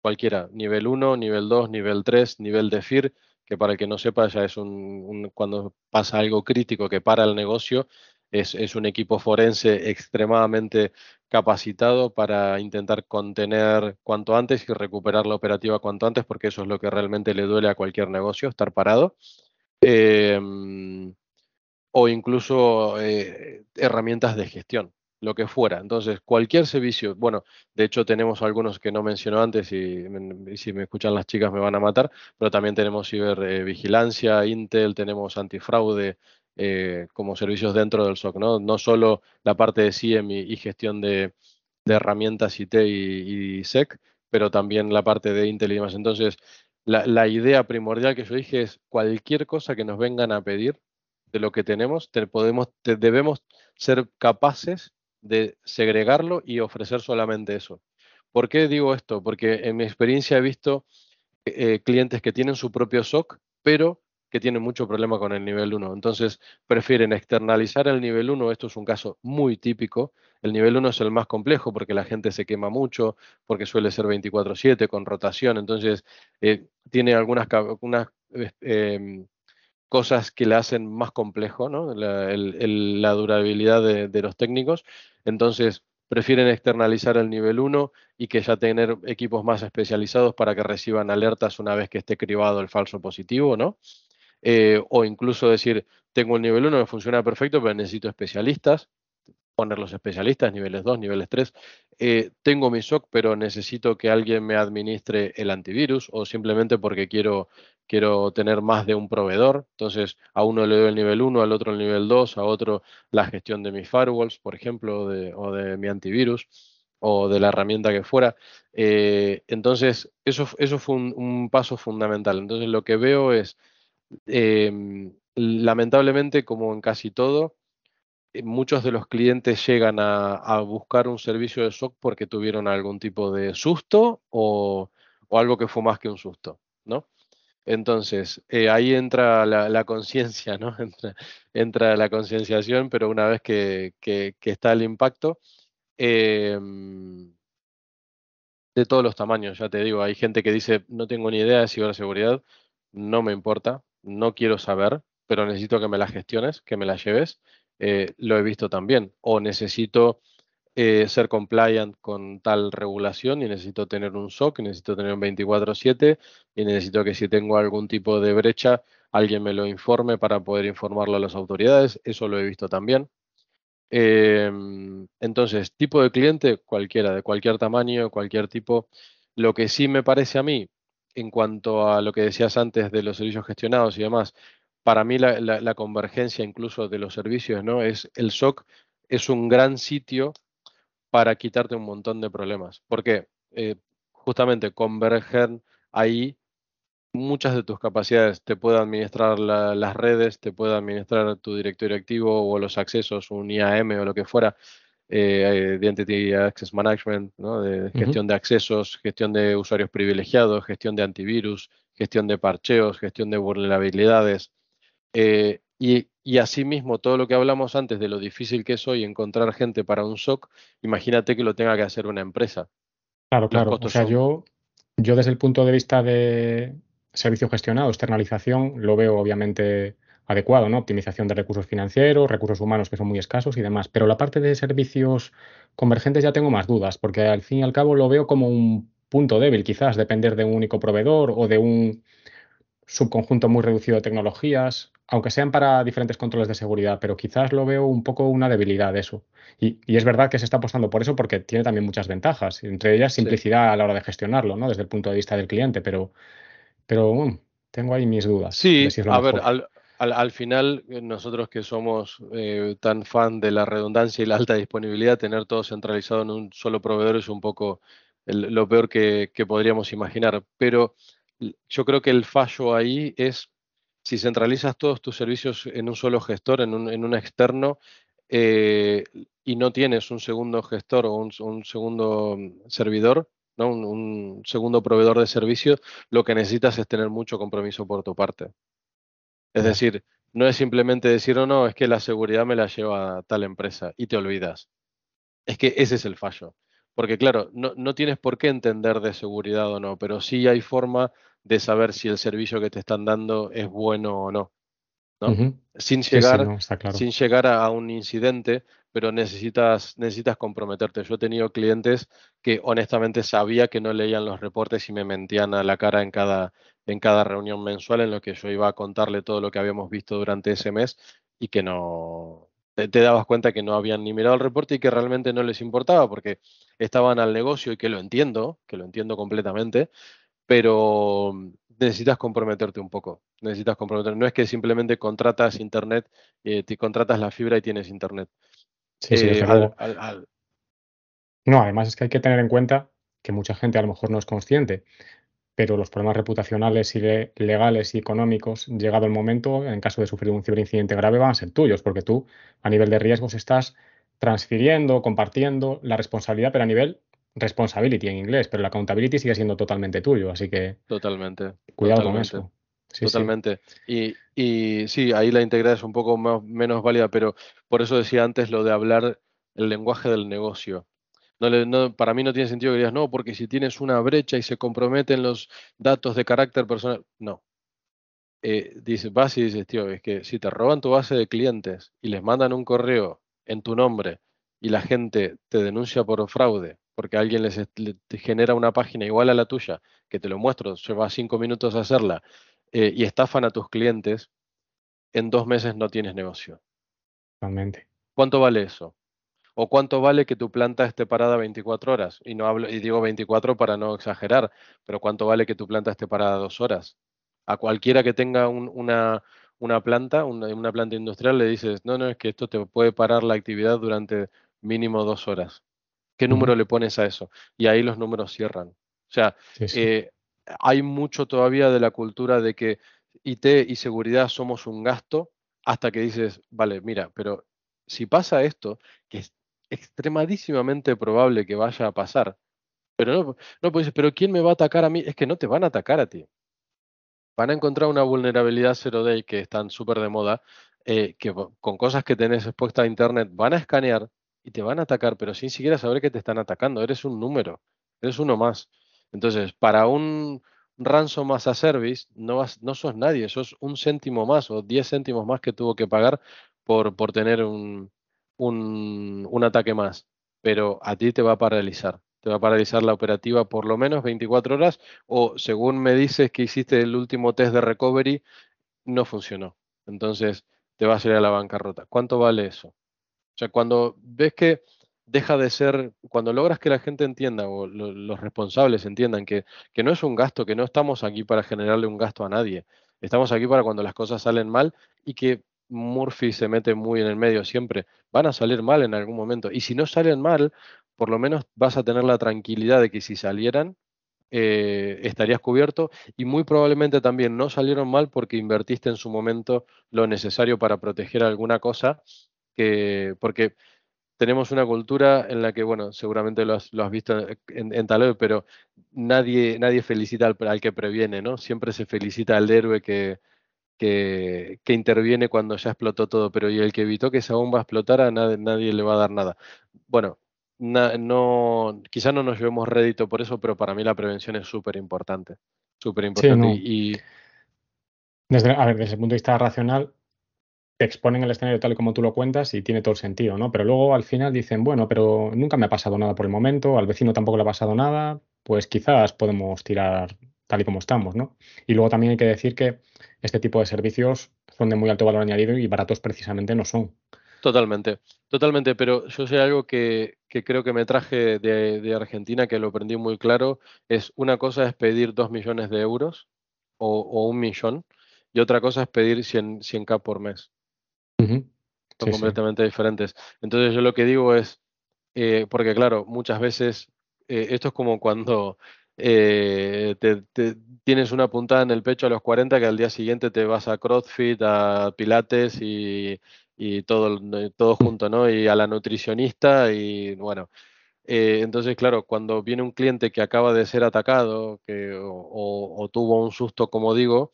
S4: cualquiera, nivel 1, nivel 2, nivel 3, nivel de FIR, que para el que no sepa ya es un, cuando pasa algo crítico que para el negocio, es, es, un equipo forense extremadamente capacitado para intentar contener cuanto antes y recuperar la operativa cuanto antes, porque eso es lo que realmente le duele a cualquier negocio, estar parado. Em, o incluso eh, herramientas de gestión, lo que fuera. Entonces, cualquier servicio, bueno, de hecho tenemos algunos que no menciono antes y si me escuchan las chicas me van a matar, pero también tenemos cibervigilancia, Intel, tenemos antifraude, eh, como servicios dentro del SOC, ¿no? No solo la parte de CIEM y, gestión de, herramientas IT y, SEC, pero también la parte de Intel y demás. Entonces, la, idea primordial que yo dije es cualquier cosa que nos vengan a pedir de lo que tenemos, podemos, debemos ser capaces de segregarlo y ofrecer solamente eso. ¿Por qué digo esto? Porque en mi experiencia he visto eh, clientes que tienen su propio SOC, pero que tienen mucho problema con el nivel 1. Entonces, prefieren externalizar el nivel 1. Esto es un caso muy típico. El nivel 1 es el más complejo porque la gente se quema mucho, porque suele ser 24/7 con rotación. Entonces, eh, tiene algunas, em, cosas que le hacen más complejo ¿no? la, durabilidad de, de los técnicos. Entonces, prefieren externalizar el nivel 1 y que ya tener equipos más especializados para que reciban alertas una vez que esté cribado el falso positivo, ¿no? Eh, o incluso decir, tengo el nivel 1 que funciona perfecto, pero necesito especialistas, poner los especialistas, niveles 2, niveles 3. Eh, tengo mi SOC, pero necesito que alguien me administre el antivirus o simplemente porque quiero, quiero tener más de un proveedor. Entonces, a uno le doy el nivel 1, al otro el nivel 2, a otro la gestión de mis firewalls, por ejemplo, o de mi antivirus o de la herramienta que fuera. Eh, entonces, eso, eso fue un paso fundamental. Entonces, lo que veo es Em, lamentablemente, como en casi todo, eh, muchos de los clientes llegan a, buscar un servicio de SOC porque tuvieron algún tipo de susto o, algo que fue más que un susto, ¿no? Entonces, eh, ahí entra la, conciencia, ¿no? Entra, la concienciación, pero una vez que, está el impacto, em, de todos los tamaños, ya te digo, hay gente que dice, no tengo ni idea de ciberseguridad, no me importa, no quiero saber, pero necesito que me la gestiones, que me la lleves. Eh, lo he visto también. O necesito eh, ser compliant con tal regulación y necesito tener un SOC, necesito tener un 24/7 y necesito que si tengo algún tipo de brecha, alguien me lo informe para poder informarlo a las autoridades. Eso lo he visto también. Em, entonces, tipo de cliente, cualquiera, de cualquier tamaño, cualquier tipo. Lo que sí me parece a mí en cuanto a lo que decías antes de los servicios gestionados y demás, para mí la, convergencia incluso de los servicios, ¿no? Es el SOC es un gran sitio para quitarte un montón de problemas. Porque eh, justamente convergen ahí muchas de tus capacidades. Te puede administrar las redes, te puede administrar tu directorio activo o los accesos, un IAM o lo que fuera eh, Identity Access Management, de gestión de accesos, gestión de usuarios privilegiados, gestión de antivirus, gestión de parcheos, gestión de vulnerabilidades. Eh, y, y, asimismo, todo lo que hablamos antes de lo difícil que es hoy encontrar gente para un SOC, imagínate que lo tenga que hacer una empresa.
S1: Claro, claro. O sea, yo, yo desde el punto de vista de servicio gestionado, externalización, lo veo obviamente adecuado, ¿no? Optimización de recursos financieros, recursos humanos que son muy escasos y demás. Pero la parte de servicios convergentes ya tengo más dudas, porque al fin y al cabo lo veo como un punto débil, quizás depender de un único proveedor o de un subconjunto muy reducido de tecnologías, aunque sean para diferentes controles de seguridad, pero quizás lo veo un poco una debilidad eso. Y, es verdad que se está apostando por eso porque tiene también muchas ventajas, entre ellas simplicidad a la hora de gestionarlo, ¿no? Desde el punto de vista del cliente, pero, pero mm, tengo ahí mis dudas.
S4: Sí, a ver, al, al, final, eh, nosotros que somos eh, tan fan de la redundancia y la alta disponibilidad, tener todo centralizado en un solo proveedor es un poco lo peor que, podríamos imaginar. Pero yo creo que el fallo ahí es si centralizas todos tus servicios en un solo gestor, en un, externo, eh, y no tienes un segundo gestor o un, segundo mm, servidor, ¿no? Un, un, segundo proveedor de servicios, lo que necesitas es tener mucho compromiso por tu parte. Es decir, no es simplemente decir, oh, no, es que la seguridad me la lleva a tal empresa y te olvidas. Es que ese es el fallo. Porque claro, no, no tienes por qué entender de seguridad o no, pero sí hay forma de saber si el servicio que te están dando es bueno o no. Sin, llegar, sin llegar a un incidente, pero necesitas, necesitas comprometerte. Yo he tenido clientes que honestamente sabía que no leían los reportes y me mentían a la cara en cada, en cada reunión mensual en lo que yo iba a contarle todo lo que habíamos visto durante ese mes y que no te, te dabas cuenta que no habían ni mirado el reporte y que realmente no les importaba porque estaban al negocio y que lo entiendo, que lo entiendo completamente, pero necesitas comprometerte un poco. Necesitas comprometerte. No es que simplemente contratas internet, eh, te contratas la fibra y tienes internet.
S1: Sí, sí,
S4: Eh,
S1: desde
S4: al-
S1: luego.
S4: al- al-
S1: No, además es que hay que tener en cuenta que mucha gente a lo mejor no es consciente, pero los problemas reputacionales y le- legales y económicos, llegado el momento, en caso de sufrir un ciberincidente grave, van a ser tuyos, porque tú, a nivel de riesgos, estás transfiriendo, compartiendo la responsabilidad, pero a nivel responsibility en inglés, pero la accountability sigue siendo totalmente tuyo, así que
S4: totalmente.
S1: cuidado con
S4: totalmente.
S1: eso. Sí, sí.
S4: Totalmente. Y, y sí, ahí la integridad es un poco más- menos válida, pero por eso decía antes lo de hablar el lenguaje del negocio. No le- no- para mí no tiene sentido que digas, no, porque si tienes una brecha y se comprometen los datos de carácter personal. No. Eh, dice, vas y dices, tío, es que si te roban tu base de clientes y les mandan un correo en tu nombre y la gente te denuncia por fraude porque alguien les genera una página igual a la tuya, que te lo muestro, lleva cinco minutos hacerla, eh, y estafan a tus clientes, en dos meses no tienes negocio.
S1: Totalmente.
S4: ¿Cuánto vale eso? ¿O cuánto vale que tu planta esté parada 24 horas? Y no hablo, y digo 24 para no exagerar, pero ¿cuánto vale que tu planta esté parada dos horas? A cualquiera que tenga un- una, una planta, una, una planta industrial, le dices, no, no, es que esto te puede parar la actividad durante mínimo dos horas. ¿Qué número le pones a eso? Y ahí los números cierran. O sea,
S1: Sí, sí.
S4: eh, hay mucho todavía de la cultura de que IT y seguridad somos un gasto hasta que dices, vale, mira, pero si pasa esto, que es extremadísimamente probable que vaya a pasar, pero no, no pues, pero ¿quién me va a atacar a mí? Es que no te van a atacar a ti. Van a encontrar una vulnerabilidad zero day que están súper de moda, eh, que con cosas que tenés expuesta a internet van a escanear y te van a atacar, pero sin siquiera saber que te están atacando. Eres un número, eres uno más. Entonces, para un ransom as a service, no, vas, no sos nadie, sos un céntimo más o diez céntimos más que tuvo que pagar por, por tener un, un, un ataque más. Pero a ti te va a paralizar. Te va a paralizar la operativa por lo menos 24 horas o según me dices que hiciste el último test de recovery, no funcionó. Entonces te vas a ir a la bancarrota. ¿Cuánto vale eso? O sea, cuando ves que deja de ser, cuando logras que la gente entienda o lo- los responsables entiendan que, que no es un gasto, que no estamos aquí para generarle un gasto a nadie, estamos aquí para cuando las cosas salen mal y que Murphy se mete muy en el medio siempre, van a salir mal en algún momento. Y si no salen mal, por lo menos vas a tener la tranquilidad de que si salieran, eh, estarías cubierto y muy probablemente también no salieron mal porque invertiste en su momento lo necesario para proteger alguna cosa que, porque tenemos una cultura en la que, bueno, seguramente lo has, lo has visto en, en Taleb, pero nadie, nadie felicita al, al que previene, ¿no? Siempre se felicita al héroe que, que, que interviene cuando ya explotó todo, pero y el que evitó que esa bomba explotara, nadie, nadie le va a dar nada. Bueno, na- no, quizá no nos llevemos rédito por eso, pero para mí la prevención es súper importante, súper importante.
S1: no.
S4: Y, y
S1: Desde, a ver, desde el punto de vista racional, te exponen el escenario tal y como tú lo cuentas y tiene todo el sentido, ¿no? Pero luego al final dicen, bueno, pero nunca me ha pasado nada por el momento, al vecino tampoco le ha pasado nada, pues quizás podemos tirar tal y como estamos, ¿no? Y luego también hay que decir que este tipo de servicios son de muy alto valor añadido y baratos precisamente no son.
S4: Totalmente, totalmente, pero yo sé algo que, creo que me traje de, Argentina, que lo aprendí muy claro, es una cosa es pedir dos millones de euros o, o un millón, y otra cosa es pedir 100, 100k por mes. Son
S1: Sí, sí.
S4: completamente diferentes. Entonces yo lo que digo es, eh, porque claro, muchas veces eh, esto es como cuando eh, te, te- tienes una puntada en el pecho a los 40 que al día siguiente te vas a CrossFit, a Pilates y, y todo, todo junto, ¿no? Y a la nutricionista y bueno. eh, entonces, claro, cuando viene un cliente que acaba de ser atacado que, o, o- o tuvo un susto, como digo,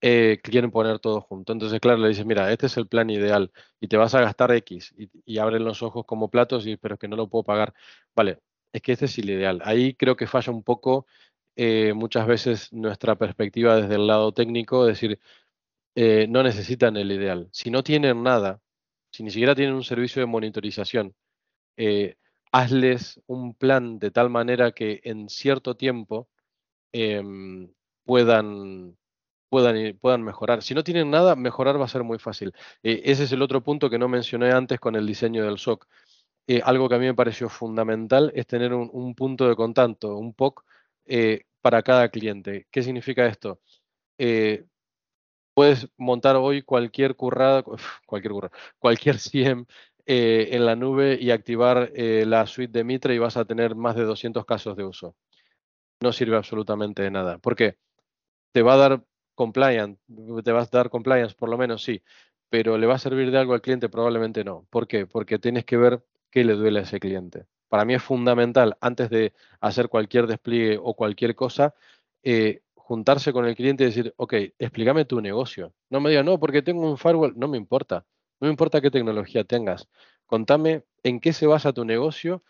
S4: eh, quieren poner todo junto. Entonces, claro, le dices, mira, este es el plan ideal y te vas a gastar X y, abren los ojos como platos y pero es que no lo puedo pagar. Vale, es que este es el ideal. Ahí creo que falla un poco eh, muchas veces nuestra perspectiva desde el lado técnico, es decir, eh, no necesitan el ideal. Si no tienen nada, si ni siquiera tienen un servicio de monitorización, hazles un plan de tal manera que en cierto tiempo em, puedan puedan, ir- puedan mejorar. Si no tienen nada, mejorar va a ser muy fácil. Eh, ese es el otro punto que no mencioné antes con el diseño del SOC. Eh, algo que a mí me pareció fundamental es tener un, un punto de contacto, un POC, eh, para cada cliente. ¿Qué significa esto? Eh, puedes montar hoy cualquier currada, cualquier currada, cualquier CIEM eh, en la nube y activar eh, la suite de Mitre y vas a tener más de 200 casos de uso. No sirve absolutamente de nada. ¿Por qué? Te va a dar compliance, te vas a dar compliance por lo menos sí, pero ¿le va a servir de algo al cliente? Probablemente no. ¿Por qué? Porque tienes que ver qué le duele a ese cliente. Para mí es fundamental, antes de hacer cualquier despliegue o cualquier cosa, eh, juntarse con el cliente y decir, ok, explícame tu negocio. No me digas, no, porque tengo un firewall, no me importa. No me importa qué tecnología tengas. Contame en qué se basa tu negocio,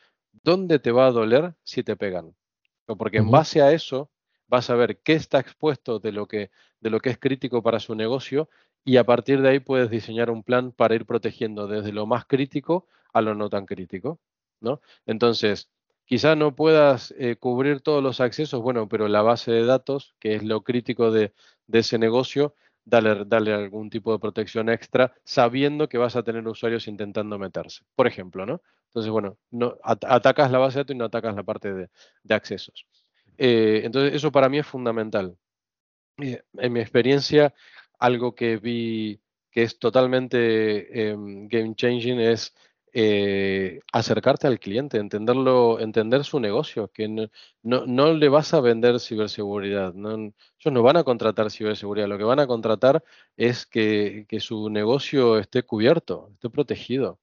S4: dónde te va a doler si te pegan. Porque en base a eso vas a ver qué está expuesto de lo que, de lo que es crítico para su negocio y a partir de ahí puedes diseñar un plan para ir protegiendo desde lo más crítico a lo no tan crítico, ¿no? Entonces, quizá no puedas eh, cubrir todos los accesos, bueno, pero la base de datos, que es lo crítico de, ese negocio, dale, algún tipo de protección extra, sabiendo que vas a tener usuarios intentando meterse, por ejemplo, ¿no? Entonces, bueno, no, at- atacas la base de datos y no atacas la parte de, de accesos. Eh, entonces, eso para mí es fundamental. Eh, En mi experiencia, algo que vi que es totalmente em, game changing es eh, acercarte al cliente, entenderlo, entender su negocio, que no, le vas a vender ciberseguridad, ellos no van a contratar ciberseguridad, lo que van a contratar es que, su negocio esté cubierto, esté protegido.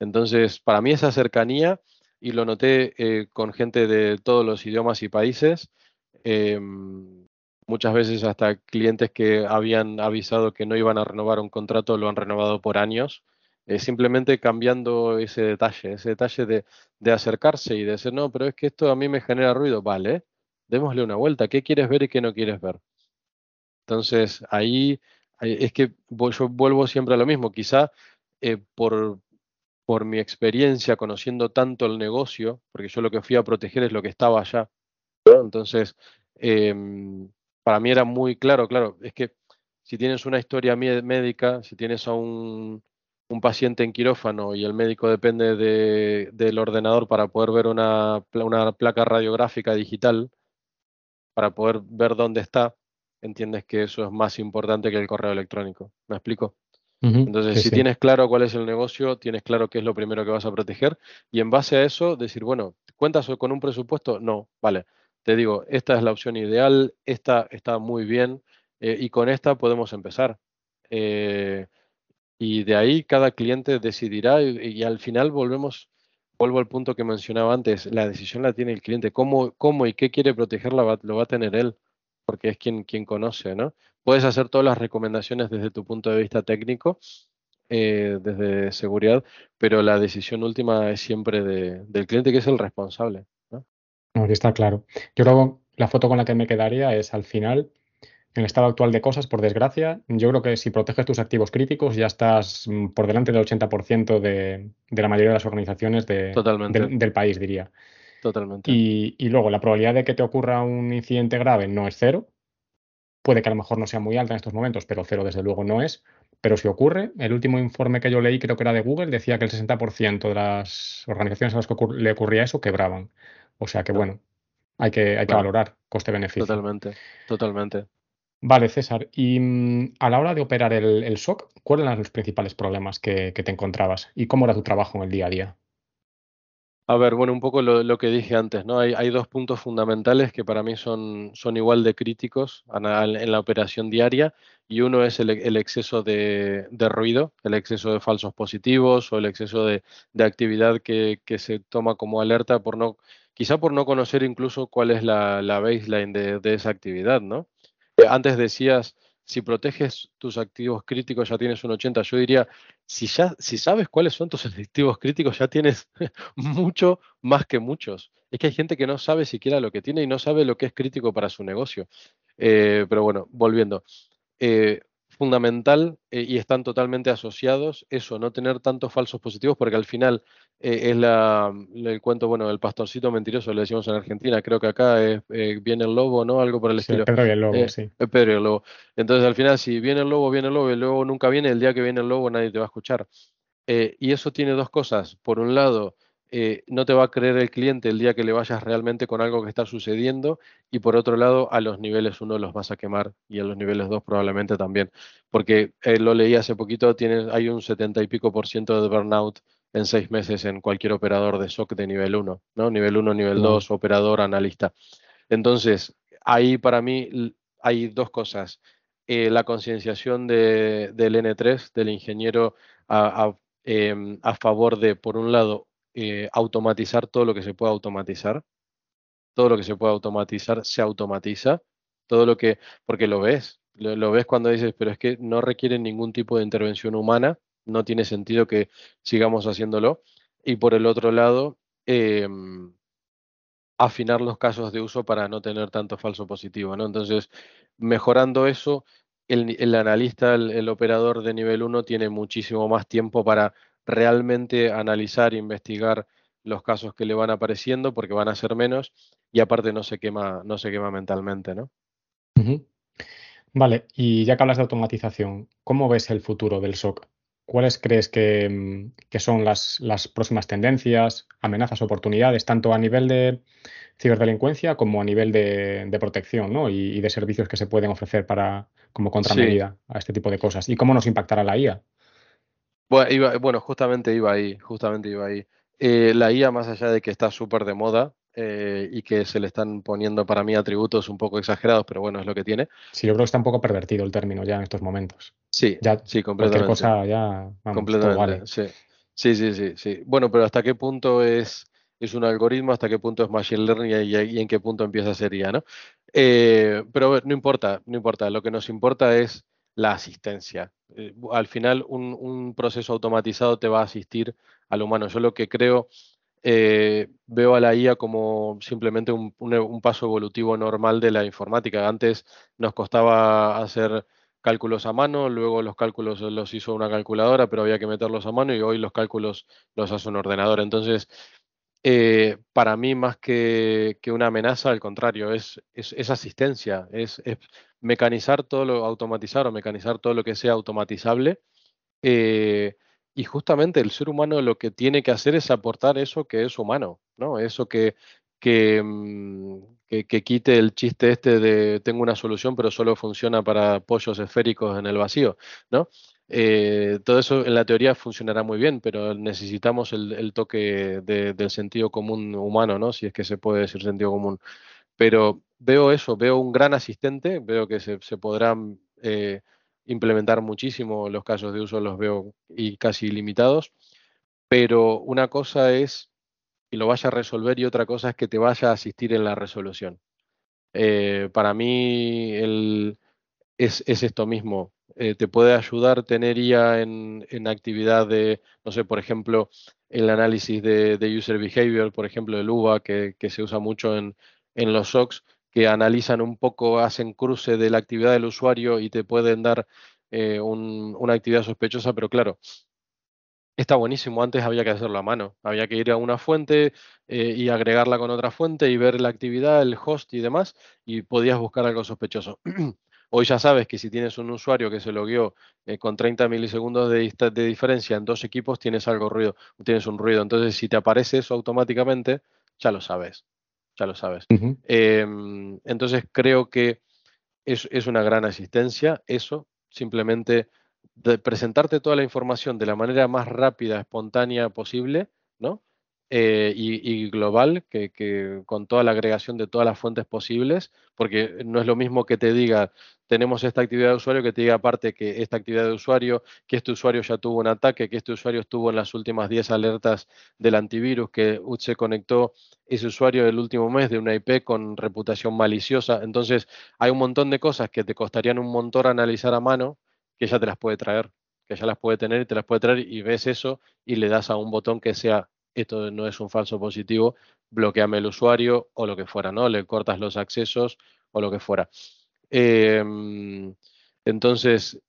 S4: Entonces, para mí esa cercanía, y lo noté eh, con gente de todos los idiomas y países, em, muchas veces hasta clientes que habían avisado que no iban a renovar un contrato lo han renovado por años, eh, simplemente cambiando ese detalle, ese detalle de, acercarse y de decir, no, pero es que esto a mí me genera ruido, vale, démosle una vuelta, ¿qué quieres ver y qué no quieres ver? Entonces, ahí es que yo vuelvo siempre a lo mismo, quizá eh, por, por mi experiencia conociendo tanto el negocio, porque yo lo que fui a proteger es lo que estaba allá. Entonces, em, para mí era muy claro, claro, es que si tienes una historia médica, si tienes a un, un paciente en quirófano y el médico depende de- del ordenador para poder ver una, una placa radiográfica digital, para poder ver dónde está, entiendes que eso es más importante que el correo electrónico. ¿Me explico? Entonces, si
S1: sí.
S4: tienes claro cuál es el negocio, tienes claro qué es lo primero que vas a proteger y en base a eso decir, bueno, ¿cuentas con un presupuesto? No, vale. Te digo, esta es la opción ideal, esta está muy bien eh, y con esta podemos empezar. Eh, y de ahí cada cliente decidirá y, al final volvemos, vuelvo al punto que mencionaba antes, la decisión la tiene el cliente. ¿Cómo, cómo y qué quiere proteger la va- lo va a tener él? Porque es quien, quien conoce, ¿no? Puedes hacer todas las recomendaciones desde tu punto de vista técnico, eh, desde seguridad, pero la decisión última es siempre de- del cliente que es el responsable, ¿no?
S1: Sí está claro. Yo creo que la foto con la que me quedaría es al final, en el estado actual de cosas, por desgracia, yo creo que si proteges tus activos críticos ya estás mm, por delante del 80% de, de la mayoría de las organizaciones de- del, del país, diría.
S4: Totalmente.
S1: Y, y luego la probabilidad de que te ocurra un incidente grave no es cero. Puede que a lo mejor no sea muy alta en estos momentos, pero cero desde luego no es. Pero si ocurre, el último informe que yo leí, creo que era de Google, decía que el 60% de las organizaciones a las que ocur- le ocurría eso quebraban. O sea que
S4: No.
S1: bueno, hay que, hay que valorar coste-beneficio.
S4: Totalmente. Totalmente.
S1: Vale, César. Y mm, a la hora de operar el, el SOC, ¿cuáles eran los principales problemas que, que te encontrabas? ¿Y cómo era tu trabajo en el día a día?
S4: A ver, bueno, un poco lo, lo que dije antes, ¿no? Hay, hay dos puntos fundamentales que para mí son, son igual de críticos en la, en la operación diaria y uno es el, el exceso de, de ruido, el exceso de falsos positivos o el exceso de, de actividad que, que se toma como alerta por no, quizá por no conocer incluso cuál es la, la baseline de, de esa actividad, ¿no? Antes decías, si proteges tus activos críticos ya tienes un 80, yo diría, si ya, si sabes cuáles son tus activos críticos ya tienes mucho más que muchos. Es que hay gente que no sabe siquiera lo que tiene y no sabe lo que es crítico para su negocio. Eh, pero bueno, volviendo. Eh, fundamental eh, y están totalmente asociados eso, no tener tantos falsos positivos, porque al final eh, es la, el cuento, bueno, del pastorcito mentiroso, le decimos en Argentina, creo que acá es, eh, viene el lobo, ¿no? Algo por el
S1: Sí,
S4: estilo.
S1: Pedro y el lobo, sí.
S4: el Pedro y el lobo. Entonces al final, si viene el lobo, viene el lobo y el lobo nunca viene, el día que viene el lobo nadie te va a escuchar. Y eso tiene dos cosas. Por un lado, eh, no te va a creer el cliente el día que le vayas realmente con algo que está sucediendo y por otro lado, a los niveles 1 los vas a quemar y a los niveles 2 probablemente también. Porque eh, lo leí hace poquito, tiene, hay un 70 y pico por ciento de burnout en seis meses en cualquier operador de SOC de nivel 1, ¿no? Nivel 1, nivel
S1: Wow.
S4: 2, operador, analista. Entonces, ahí para mí hay dos cosas. Eh, la concienciación de- del N3, del ingeniero, a, a, em, a favor de, por un lado, eh, automatizar todo lo que se pueda automatizar. Todo lo que se pueda automatizar se automatiza. Todo lo que, porque lo ves, lo, ves cuando dices, pero es que no requiere ningún tipo de intervención humana, no tiene sentido que sigamos haciéndolo. Y por el otro lado, em, afinar los casos de uso para no tener tanto falso positivo, ¿no? Entonces, mejorando eso, el, el analista, el, el operador de nivel 1 tiene muchísimo más tiempo para realmente analizar, investigar los casos que le van apareciendo, porque van a ser menos, y aparte no se quema, no se quema mentalmente, ¿no?
S1: Vale, y ya que hablas de automatización, ¿cómo ves el futuro del SOC? ¿Cuáles crees que, mm, que son las, las próximas tendencias, amenazas, oportunidades, tanto a nivel de ciberdelincuencia como a nivel de, de protección, ¿no? Y, y de servicios que se pueden ofrecer para, como contramedida a este tipo de cosas? ¿Y cómo nos impactará la IA?
S4: Bueno, iba- bueno, justamente iba ahí, justamente iba ahí. Eh, la IA, más allá de que está súper de moda eh, y que se le están poniendo para mí atributos un poco exagerados, pero bueno, es lo que tiene.
S1: Sí, yo creo que está un poco pervertido el término ya en estos momentos.
S4: Sí,
S1: Ya
S4: sí,
S1: cualquier
S4: completamente.
S1: cosa ya, vamos,
S4: Completamente,
S1: vale.
S4: sí. Sí, sí, sí, sí. Bueno, pero ¿hasta qué punto es, es un algoritmo? ¿Hasta qué punto es machine learning? Y, en qué punto empieza a ser IA, ¿no? Eh, pero no importa, no importa. Lo que nos importa es la asistencia. Eh, al final, un, proceso automatizado te va a asistir al humano. Yo lo que creo, eh, veo a la IA como simplemente un- un paso evolutivo normal de la informática. Antes nos costaba hacer cálculos a mano, luego los cálculos los hizo una calculadora, pero había que meterlos a mano y hoy los cálculos los hace un ordenador. Entonces, eh, para mí más que, una amenaza, al contrario, es, asistencia, es, mecanizar todo lo, automatizar o mecanizar todo lo que sea automatizable. eh, y justamente el ser humano lo que tiene que hacer es aportar eso que es humano, ¿no? Eso que, que, mm, que quite el chiste este de tengo una solución, pero solo funciona para pollos esféricos en el vacío, ¿no? Eh, todo eso en la teoría funcionará muy bien, pero necesitamos el, toque de- del sentido común humano, ¿no? Si es que se puede decir sentido común. Pero veo eso, veo un gran asistente, veo que se, se podrán eh, implementar muchísimo, los casos de uso los veo y casi ilimitados, pero una cosa es que lo vaya a resolver y otra cosa es que te vaya a asistir en la resolución. Eh, para mí el, es, es esto mismo. Eh, te puede ayudar tener IA en, en actividad de, no sé, por ejemplo, el análisis de, de user behavior, por ejemplo, el UBA, que, que se usa mucho en, en los SOCs, que analizan un poco, hacen cruce de la actividad del usuario y te pueden dar eh, un- una actividad sospechosa, pero claro, Está buenísimo, antes había que hacerlo a mano, había que ir a una fuente eh, y agregarla con otra fuente y ver la actividad, el host y demás, y podías buscar algo sospechoso. Hoy ya sabes que si tienes un usuario que se logueó eh, con 30 milisegundos de, de diferencia en dos equipos, tienes algo ruido, tienes un ruido. Entonces, si te aparece eso automáticamente, ya lo sabes, ya lo sabes. Em, entonces, creo que es, es una gran asistencia, eso, simplemente de presentarte toda la información de la manera más rápida, espontánea posible, ¿no? Eh, y, global, que, con toda la agregación de todas las fuentes posibles, porque no es lo mismo que te diga, tenemos esta actividad de usuario, que te diga aparte que esta actividad de usuario, que este usuario ya tuvo un ataque, que este usuario estuvo en las últimas 10 alertas del antivirus, que se conectó ese usuario el último mes de una IP con reputación maliciosa. Entonces, hay un montón de cosas que te costarían un montón analizar a mano, que ya te las puede traer, que ya las puede tener y te las puede traer y ves eso y le das a un botón que sea, esto no es un falso positivo, bloqueame el usuario o lo que fuera, ¿no? Le cortas los accesos o lo que fuera. Em, entonces,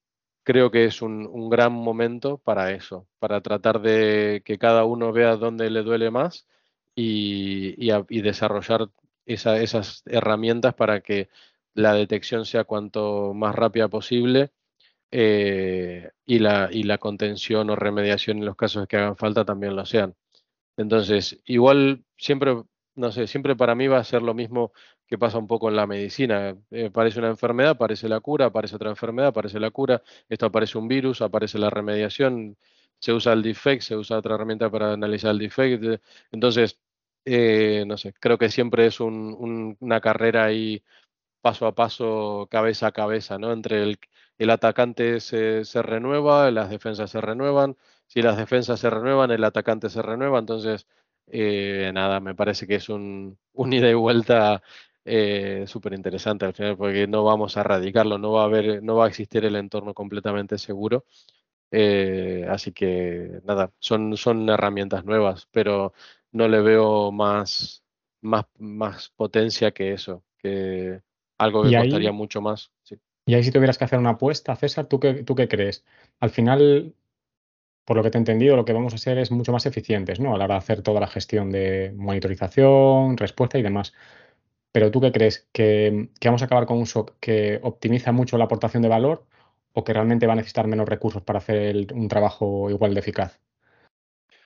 S4: creo que es un, gran momento para eso, para tratar de que cada uno vea dónde le duele más y, desarrollar esa- esas herramientas para que la detección sea cuanto más rápida posible eh, y la, y la contención o remediación en los casos que hagan falta también lo sean. Entonces, igual siempre, no sé, siempre para mí va a ser lo mismo que pasa un poco en la medicina. Eh, aparece una enfermedad, aparece la cura, aparece otra enfermedad, aparece la cura, esto aparece un virus, aparece la remediación, se usa el defect, se usa otra herramienta para analizar el defect. Entonces, eh, no sé, creo que siempre es un- un- una carrera ahí paso a paso, cabeza a cabeza, ¿no? Entre el, el atacante se, se renueva, las defensas se renuevan, si las defensas se renuevan, el atacante se renueva, entonces, eh, nada, me parece que es un, un ida y vuelta eh, súper interesante al final, porque no vamos a erradicarlo, no va a haber, no va a existir el entorno completamente seguro. Eh, así que nada, son, son herramientas nuevas, pero no le veo más, más, más potencia que eso, que algo que costaría
S1: ahí,
S4: mucho más. sí.
S1: y ahí si tuvieras que hacer una apuesta, César, ¿tú qué, tú qué crees? Al final, por lo que te he entendido, lo que vamos a ser es mucho más eficientes, ¿no? A la hora de hacer toda la gestión de monitorización, respuesta y demás. Pero ¿tú qué crees? ¿Que, vamos a acabar con un SOC que optimiza mucho la aportación de valor o que realmente va a necesitar menos recursos para hacer un trabajo igual de eficaz?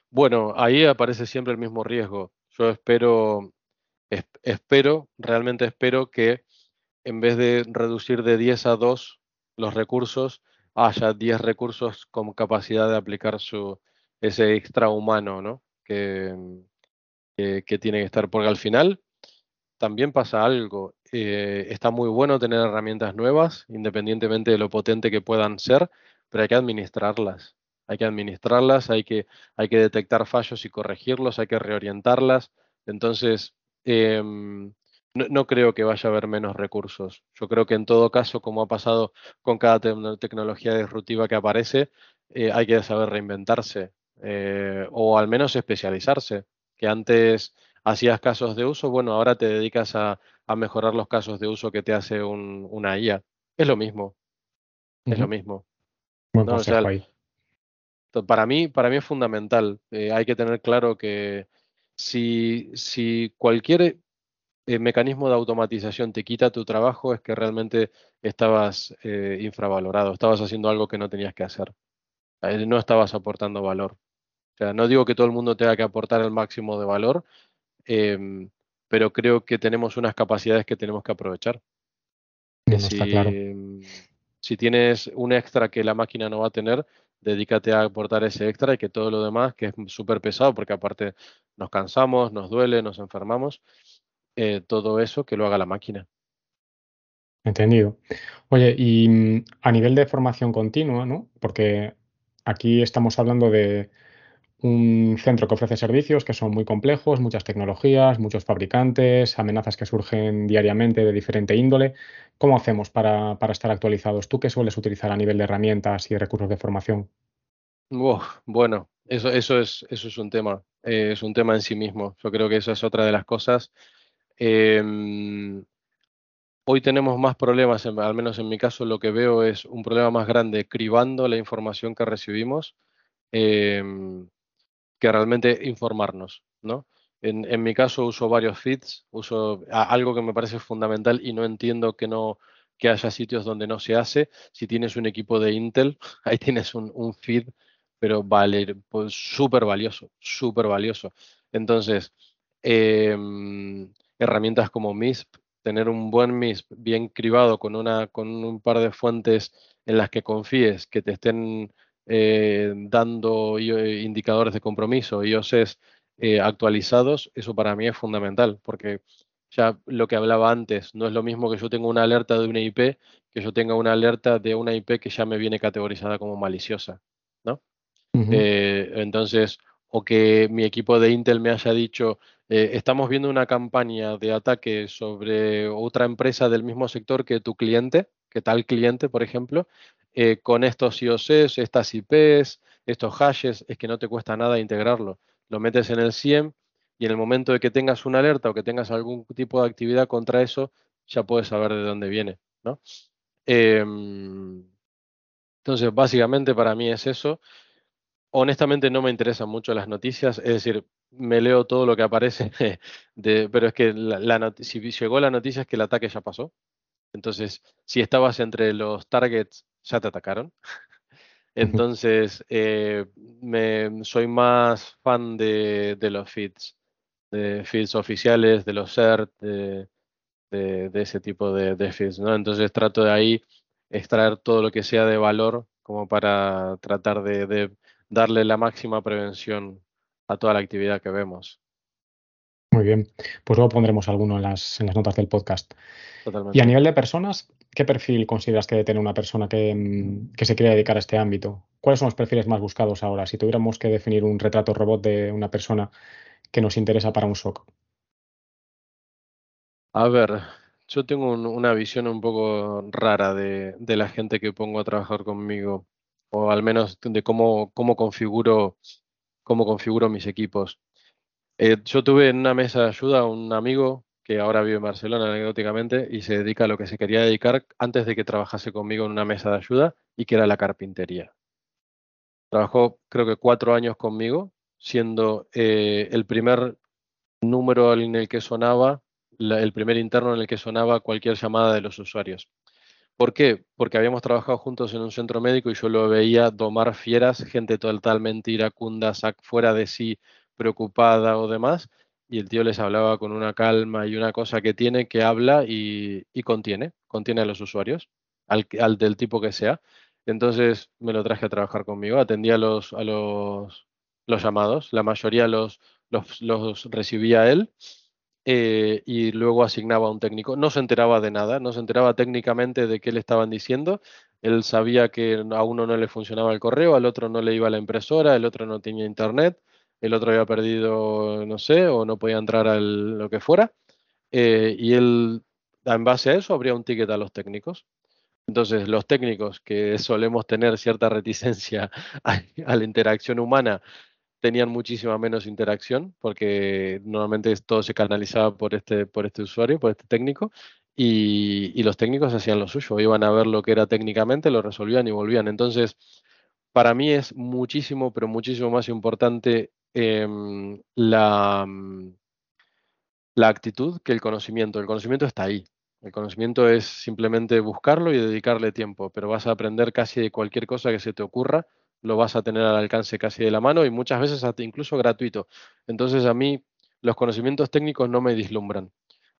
S4: Bueno, ahí aparece siempre el mismo riesgo. Yo espero, es- espero, realmente espero que en vez de reducir de 10 a 2 los recursos, haya 10 recursos con capacidad de aplicar su, ese extra humano, ¿no? Que, que, tiene que estar, porque al final también pasa algo. eh, está muy bueno tener herramientas nuevas, independientemente de lo potente que puedan ser, pero hay que administrarlas. Hay que administrarlas, hay que, hay que detectar fallos y corregirlos, hay que reorientarlas. Entonces, em, no, no creo que vaya a haber menos recursos. Yo creo que en todo caso, como ha pasado con cada tecno- tecnología disruptiva que aparece, eh, hay que saber reinventarse eh, o al menos especializarse. Que antes hacías casos de uso, bueno, ahora te dedicas a, a mejorar los casos de uso que te hace un- una IA. Es lo mismo, es lo mismo.
S1: Buen
S4: ¿no? O sea,
S1: consejo ahí.
S4: to- para mí, para mí es fundamental. Eh, hay que tener claro que si, si cualquier eh, mecanismo de automatización te quita tu trabajo, es que realmente estabas eh, infravalorado, estabas haciendo algo que no tenías que hacer. Eh, no estabas aportando valor. O sea, no digo que todo el mundo tenga que aportar el máximo de valor, em, pero creo que tenemos unas capacidades que tenemos que aprovechar.
S1: No,
S4: si,
S1: claro.
S4: em, si tienes un extra que la máquina no va a tener, dedícate a aportar ese extra y que todo lo demás, que es súper pesado, porque aparte nos cansamos, nos duele, nos enfermamos, eh, todo eso que lo haga la máquina.
S1: Entendido. Oye, y mm, a nivel de formación continua, ¿no? Porque aquí estamos hablando de un centro que ofrece servicios que son muy complejos, muchas tecnologías, muchos fabricantes, amenazas que surgen diariamente de diferente índole. ¿Cómo hacemos para, para estar actualizados? ¿Tú qué sueles utilizar a nivel de herramientas y recursos de formación?
S4: Uf, bueno, eso, eso es, eso es un tema, eh, es un tema en sí mismo. Yo creo que eso es otra de las cosas. Em, Hoy tenemos más problemas, al menos en mi caso lo que veo es un problema más grande cribando la información que recibimos em, que realmente informarnos, ¿no? En, mi caso uso varios feeds, uso algo que me parece fundamental y no entiendo que no que haya sitios donde no se hace. Si tienes un equipo de Intel, ahí tienes un, feed, pero vale, pues súper valioso, súper valioso. Entonces, em, herramientas como MISP, tener un buen MISP bien cribado con una, con un par de fuentes en las que confíes, que te estén eh, dando indicadores de compromiso, IOCs eh, actualizados, eso para mí es fundamental, porque ya lo que hablaba antes, no es lo mismo que yo tenga una alerta de una IP que yo tenga una alerta de una IP que ya me viene categorizada como maliciosa, ¿no? Eh, entonces, o que mi equipo de Intel me haya dicho, eh, estamos viendo una campaña de ataque sobre otra empresa del mismo sector que tu cliente, que tal cliente, por ejemplo, eh, con estos IOCs, estas IPs, estos hashes, es que no te cuesta nada integrarlo. Lo metes en el SIEM y en el momento de que tengas una alerta o que tengas algún tipo de actividad contra eso, ya puedes saber de dónde viene, ¿no? Em, Entonces, básicamente para mí es eso. Honestamente no me interesan mucho las noticias, es decir, me leo todo lo que aparece, de, pero es que la, la si llegó la noticia es que el ataque ya pasó. Entonces, si estabas entre los targets, ya te atacaron. Entonces, eh, me, soy más fan de, de los feeds, de feeds oficiales, de los CERT, de, de, de ese tipo de, de feeds, ¿no? Entonces trato de ahí extraer todo lo que sea de valor como para tratar de darle la máxima prevención a toda la actividad que vemos.
S1: Muy bien. Pues luego pondremos alguno en las, en las notas del podcast.
S4: Totalmente.
S1: Y a nivel de personas, ¿qué perfil consideras que debe tener una persona que, mm, que se quiere dedicar a este ámbito? ¿Cuáles son los perfiles más buscados ahora? Si tuviéramos que definir un retrato robot de una persona que nos interesa para un SOC.
S4: A ver, yo tengo un- una visión un poco rara de, de la gente que pongo a trabajar conmigo, o al menos de cómo, cómo configuro, cómo configuro mis equipos. Eh, yo tuve en una mesa de ayuda a un amigo que ahora vive en Barcelona anecdóticamente y se dedica a lo que se quería dedicar antes de que trabajase conmigo en una mesa de ayuda y que era la carpintería. Trabajó creo que cuatro años conmigo, siendo eh, el primer número en el que sonaba, el primer interno en el que sonaba cualquier llamada de los usuarios. ¿Por qué? Porque habíamos trabajado juntos en un centro médico y yo lo veía domar fieras, gente totalmente iracunda, fuera de sí, preocupada o demás, y el tío les hablaba con una calma y una cosa que tiene que habla y, y contiene, contiene a los usuarios, al, al del tipo que sea. Entonces me lo traje a trabajar conmigo, atendía a los, a los, los llamados, la mayoría los, los, los recibía él eh, y luego asignaba a un técnico. No se enteraba de nada, no se enteraba técnicamente de qué le estaban diciendo. Él sabía que a uno no le funcionaba el correo, al otro no le iba la impresora, el otro no tenía internet, el otro había perdido, no sé, o no podía entrar a lo que fuera. eh, y él, en base a eso, abría un ticket a los técnicos. Entonces, los técnicos que solemos tener cierta reticencia a, a la interacción humana, tenían muchísima menos interacción porque normalmente todo se canalizaba por este, por este usuario, por este técnico, y, los técnicos hacían lo suyo, iban a ver lo que era técnicamente, lo resolvían y volvían. Entonces, para mí es muchísimo, pero muchísimo más importante em, la, la actitud que el conocimiento. El conocimiento está ahí. El conocimiento es simplemente buscarlo y dedicarle tiempo, pero vas a aprender casi de cualquier cosa que se te ocurra, lo vas a tener al alcance casi de la mano y muchas veces hasta incluso gratuito. Entonces a mí los conocimientos técnicos no me dislumbran.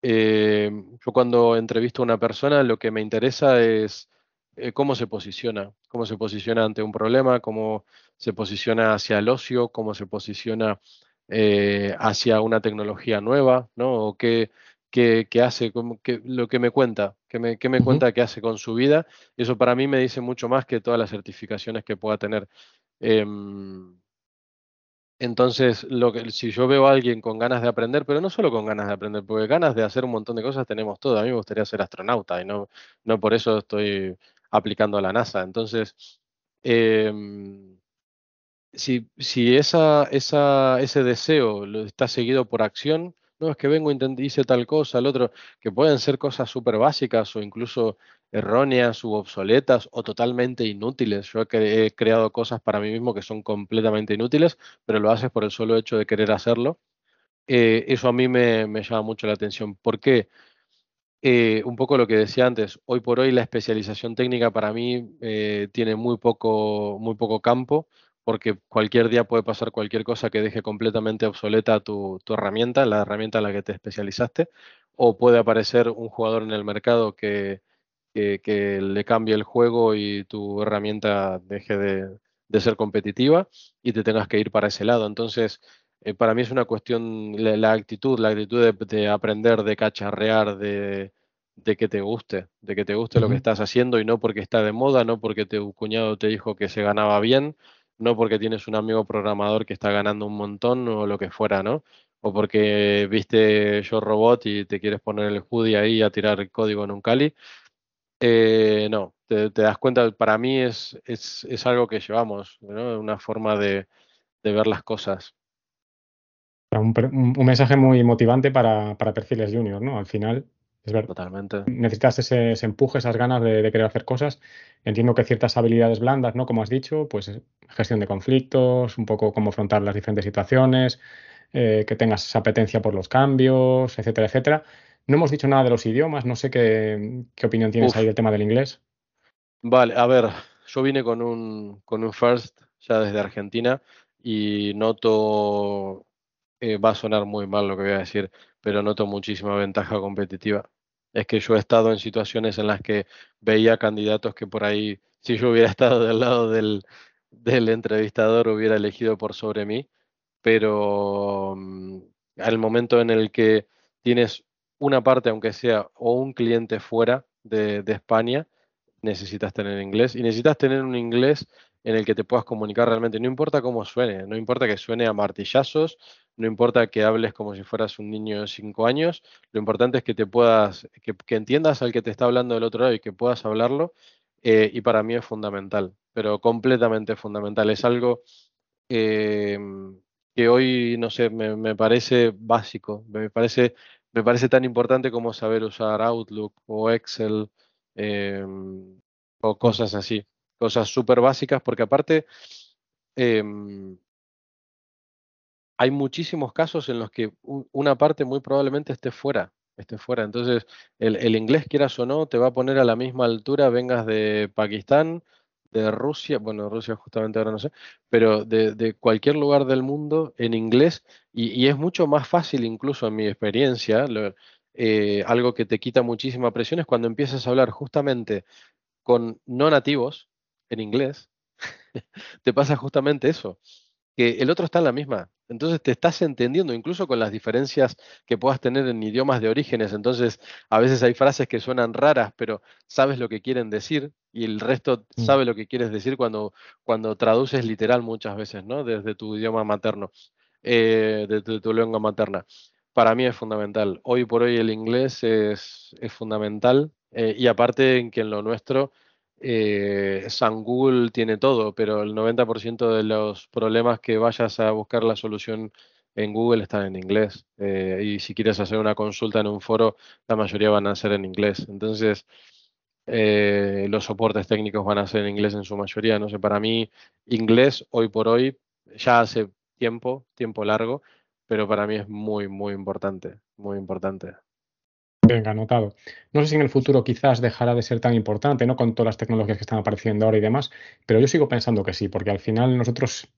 S4: Eh, yo cuando entrevisto a una persona lo que me interesa es eh, cómo se posiciona, cómo se posiciona ante un problema, cómo se posiciona hacia el ocio, cómo se posiciona eh, hacia una tecnología nueva, ¿no? O qué, qué, qué hace, cómo- qué- lo que me cuenta, qué me, qué me cuenta que hace con su vida. Eso para mí me dice mucho más que todas las certificaciones que pueda tener. Em, entonces, lo que, si yo veo a alguien con ganas de aprender, pero no solo con ganas de aprender, porque ganas de hacer un montón de cosas tenemos todo. A mí me gustaría ser astronauta y no, no por eso estoy aplicando a la NASA. Entonces, em, si, si esa, esa, ese deseo está seguido por acción, no es que vengo, hice tal cosa, el otro, que pueden ser cosas súper básicas o incluso erróneas u obsoletas o totalmente inútiles. Yo he, cre- he creado cosas para mí mismo que son completamente inútiles, pero lo haces por el solo hecho de querer hacerlo. Eh, eso a mí me, me llama mucho la atención. ¿Por qué? Eh, un poco lo que decía antes, hoy por hoy la especialización técnica para mí eh, tiene muy poco, muy poco campo, porque cualquier día puede pasar cualquier cosa que deje completamente obsoleta tu, tu herramienta, la herramienta en la que te especializaste, o puede aparecer un jugador en el mercado que, que, que le cambie el juego y tu herramienta deje de, de ser competitiva y te tengas que ir para ese lado. Entonces, eh, para mí es una cuestión, la, la actitud, la actitud de, de aprender, de cacharrear, de, de que te guste, de que te guste lo que estás haciendo y no porque está de moda, no porque tu cuñado te dijo que se ganaba bien, no porque tienes un amigo programador que está ganando un montón o lo que fuera, ¿no? O porque viste Yo Robot y te quieres poner el hoodie ahí a tirar código en un Cali. Eh, no, te, das cuenta, para mí es, es, es algo que llevamos, ¿no? Una forma de, de ver las cosas.
S1: Un- un mensaje muy motivante para, para perfiles junior, ¿no? Al final, Es verdad.
S4: Totalmente.
S1: Necesitas ese, ese empuje, esas ganas de, de querer hacer cosas. Entiendo que ciertas habilidades blandas, ¿no? Como has dicho, pues eh, gestión de conflictos, un poco cómo afrontar las diferentes situaciones, eh, que tengas esa apetencia por los cambios, etcétera, etcétera. No hemos dicho nada de los idiomas, no sé qué, qué opinión tienes
S4: Uf.
S1: ahí del tema del inglés.
S4: Vale, a ver, yo vine con un, con un first ya desde Argentina y noto, eh, va a sonar muy mal lo que voy a decir, pero noto muchísima ventaja competitiva. Es que yo he estado en situaciones en las que veía candidatos que por ahí, si yo hubiera estado del lado del, del entrevistador, hubiera elegido por sobre mí, pero mm, al momento en el que tienes una parte, aunque sea, o un cliente fuera de, de España, necesitas tener inglés y necesitas tener un inglés en el que te puedas comunicar realmente. No importa cómo suene, no importa que suene a martillazos, no importa que hables como si fueras un niño de 5 años, lo importante es que te puedas, que, entiendas al que te está hablando del otro lado y que puedas hablarlo. eh, y para mí es fundamental, pero completamente fundamental. Es algo eh, que hoy, no sé, me, parece básico, me parece, me parece tan importante como saber usar Outlook o Excel em, o cosas así, cosas súper básicas, porque aparte hay muchísimos casos en los que una parte muy probablemente esté fuera, esté fuera. Entonces, el, inglés, quieras o no, te va a poner a la misma altura, vengas de Pakistán, de Rusia, bueno, Rusia justamente ahora no sé, pero de, cualquier lugar del mundo en inglés, y, es mucho más fácil, incluso en mi experiencia, eh, algo que te quita muchísima presión es cuando empiezas a hablar justamente con no nativos en inglés, te pasa justamente eso, que el otro está en la misma. Entonces te estás entendiendo, incluso con las diferencias que puedas tener en idiomas de orígenes. Entonces, a veces hay frases que suenan raras, pero sabes lo que quieren decir y el resto
S1: Mm.
S4: sabe lo que quieres decir cuando, cuando traduces literal muchas veces, ¿no? Desde tu idioma materno, eh, de tu, tu lengua materna. Para mí es fundamental. Hoy por hoy el inglés es, es fundamental eh, y aparte en que en lo nuestro eh, San Google tiene todo, pero el 90% de los problemas que vayas a buscar la solución en Google están en inglés. Eh, y si quieres hacer una consulta en un foro, la mayoría van a ser en inglés. Entonces, eh, los soportes técnicos van a ser en inglés en su mayoría. No sé, para mí, inglés hoy por hoy, ya hace tiempo, tiempo largo, pero para mí es muy, muy importante, muy importante.
S1: Venga, anotado. No sé si en el futuro quizás dejará de ser tan importante, ¿no? Con todas las tecnologías que están apareciendo ahora y demás, pero yo sigo pensando que sí, porque al final nosotros,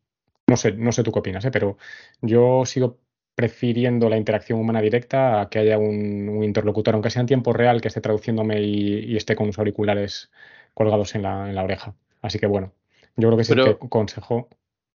S1: no sé, no sé tú qué opinas, ¿eh? Pero yo sigo prefiriendo la interacción humana directa a que haya un, un interlocutor, aunque sea en tiempo real, que esté traduciéndome y, y esté con los auriculares colgados en la, en la oreja. Así que bueno, yo creo que el
S4: Pero-
S1: que consejo.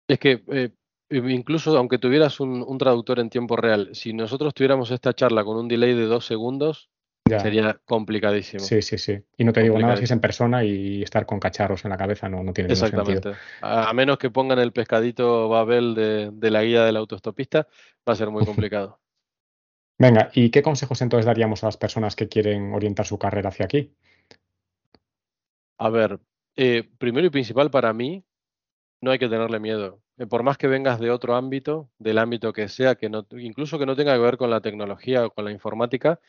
S4: Es que eh, incluso aunque tuvieras un, un traductor en tiempo real, si nosotros tuviéramos esta charla con un delay de dos segundos,
S1: Ya.
S4: sería complicadísimo.
S1: Sí, sí, sí. Y no te digo nada si es en persona y estar con cacharros en la cabeza no, no tiene ningún sentido.
S4: Exactamente. A, a menos que pongan el pescadito Babel de, de la guía del autostopista, va a ser muy complicado.
S1: Venga, ¿y qué consejos entonces daríamos a las personas que quieren orientar su carrera hacia aquí?
S4: A ver, eh, primero y principal para mí, no hay que tenerle miedo. Eh, por más que vengas de otro ámbito, del ámbito que sea, que no, incluso que no tenga que ver con la tecnología o con la informática,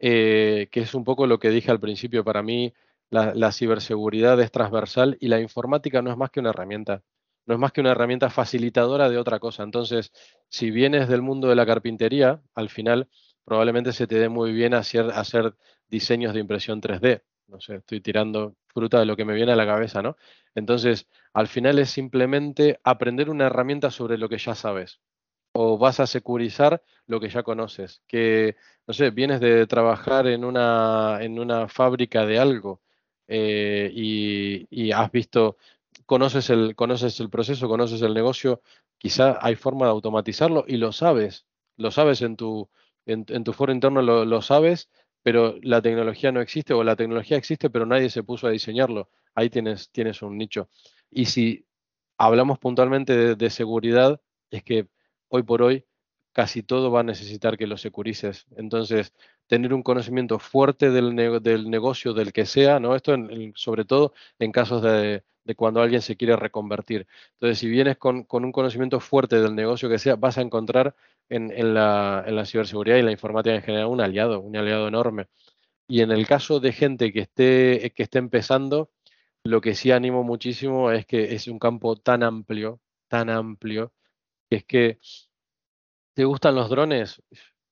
S4: eh, que es un poco lo que dije al principio, para mí la, ciberseguridad es transversal y la informática no es más que una herramienta, no es más que una herramienta facilitadora de otra cosa. Entonces, si vienes del mundo de la carpintería, al final probablemente se te dé muy bien hacer, hacer diseños de impresión 3D. No sé, estoy tirando fruta de lo que me viene a la cabeza, ¿no? Entonces, al final es simplemente aprender una herramienta sobre lo que ya sabes. O vas a securizar lo que ya conoces. Que, no sé, vienes de trabajar en una, en una fábrica de algo eh, y, y has visto, conoces el, conoces el proceso, conoces el negocio, quizá hay forma de automatizarlo y lo sabes. Lo sabes en tu, en, tu foro interno, lo sabes, pero la tecnología no existe o la tecnología existe, pero nadie se puso a diseñarlo. Ahí tienes, tienes un nicho. Y si hablamos puntualmente de, de seguridad, es que hoy por hoy casi todo va a necesitar que lo securices. Entonces, tener un conocimiento fuerte del, del negocio, del que sea, ¿no? Esto sobre todo en casos de, de cuando alguien se quiere reconvertir. Entonces, si vienes con, con un conocimiento fuerte del negocio que sea, vas a encontrar en, en la, la ciberseguridad y la informática en general un aliado, un aliado enorme. Y en el caso de gente que esté, que esté empezando, lo que sí animo muchísimo es que es un campo tan amplio, tan amplio, que es que te gustan los drones,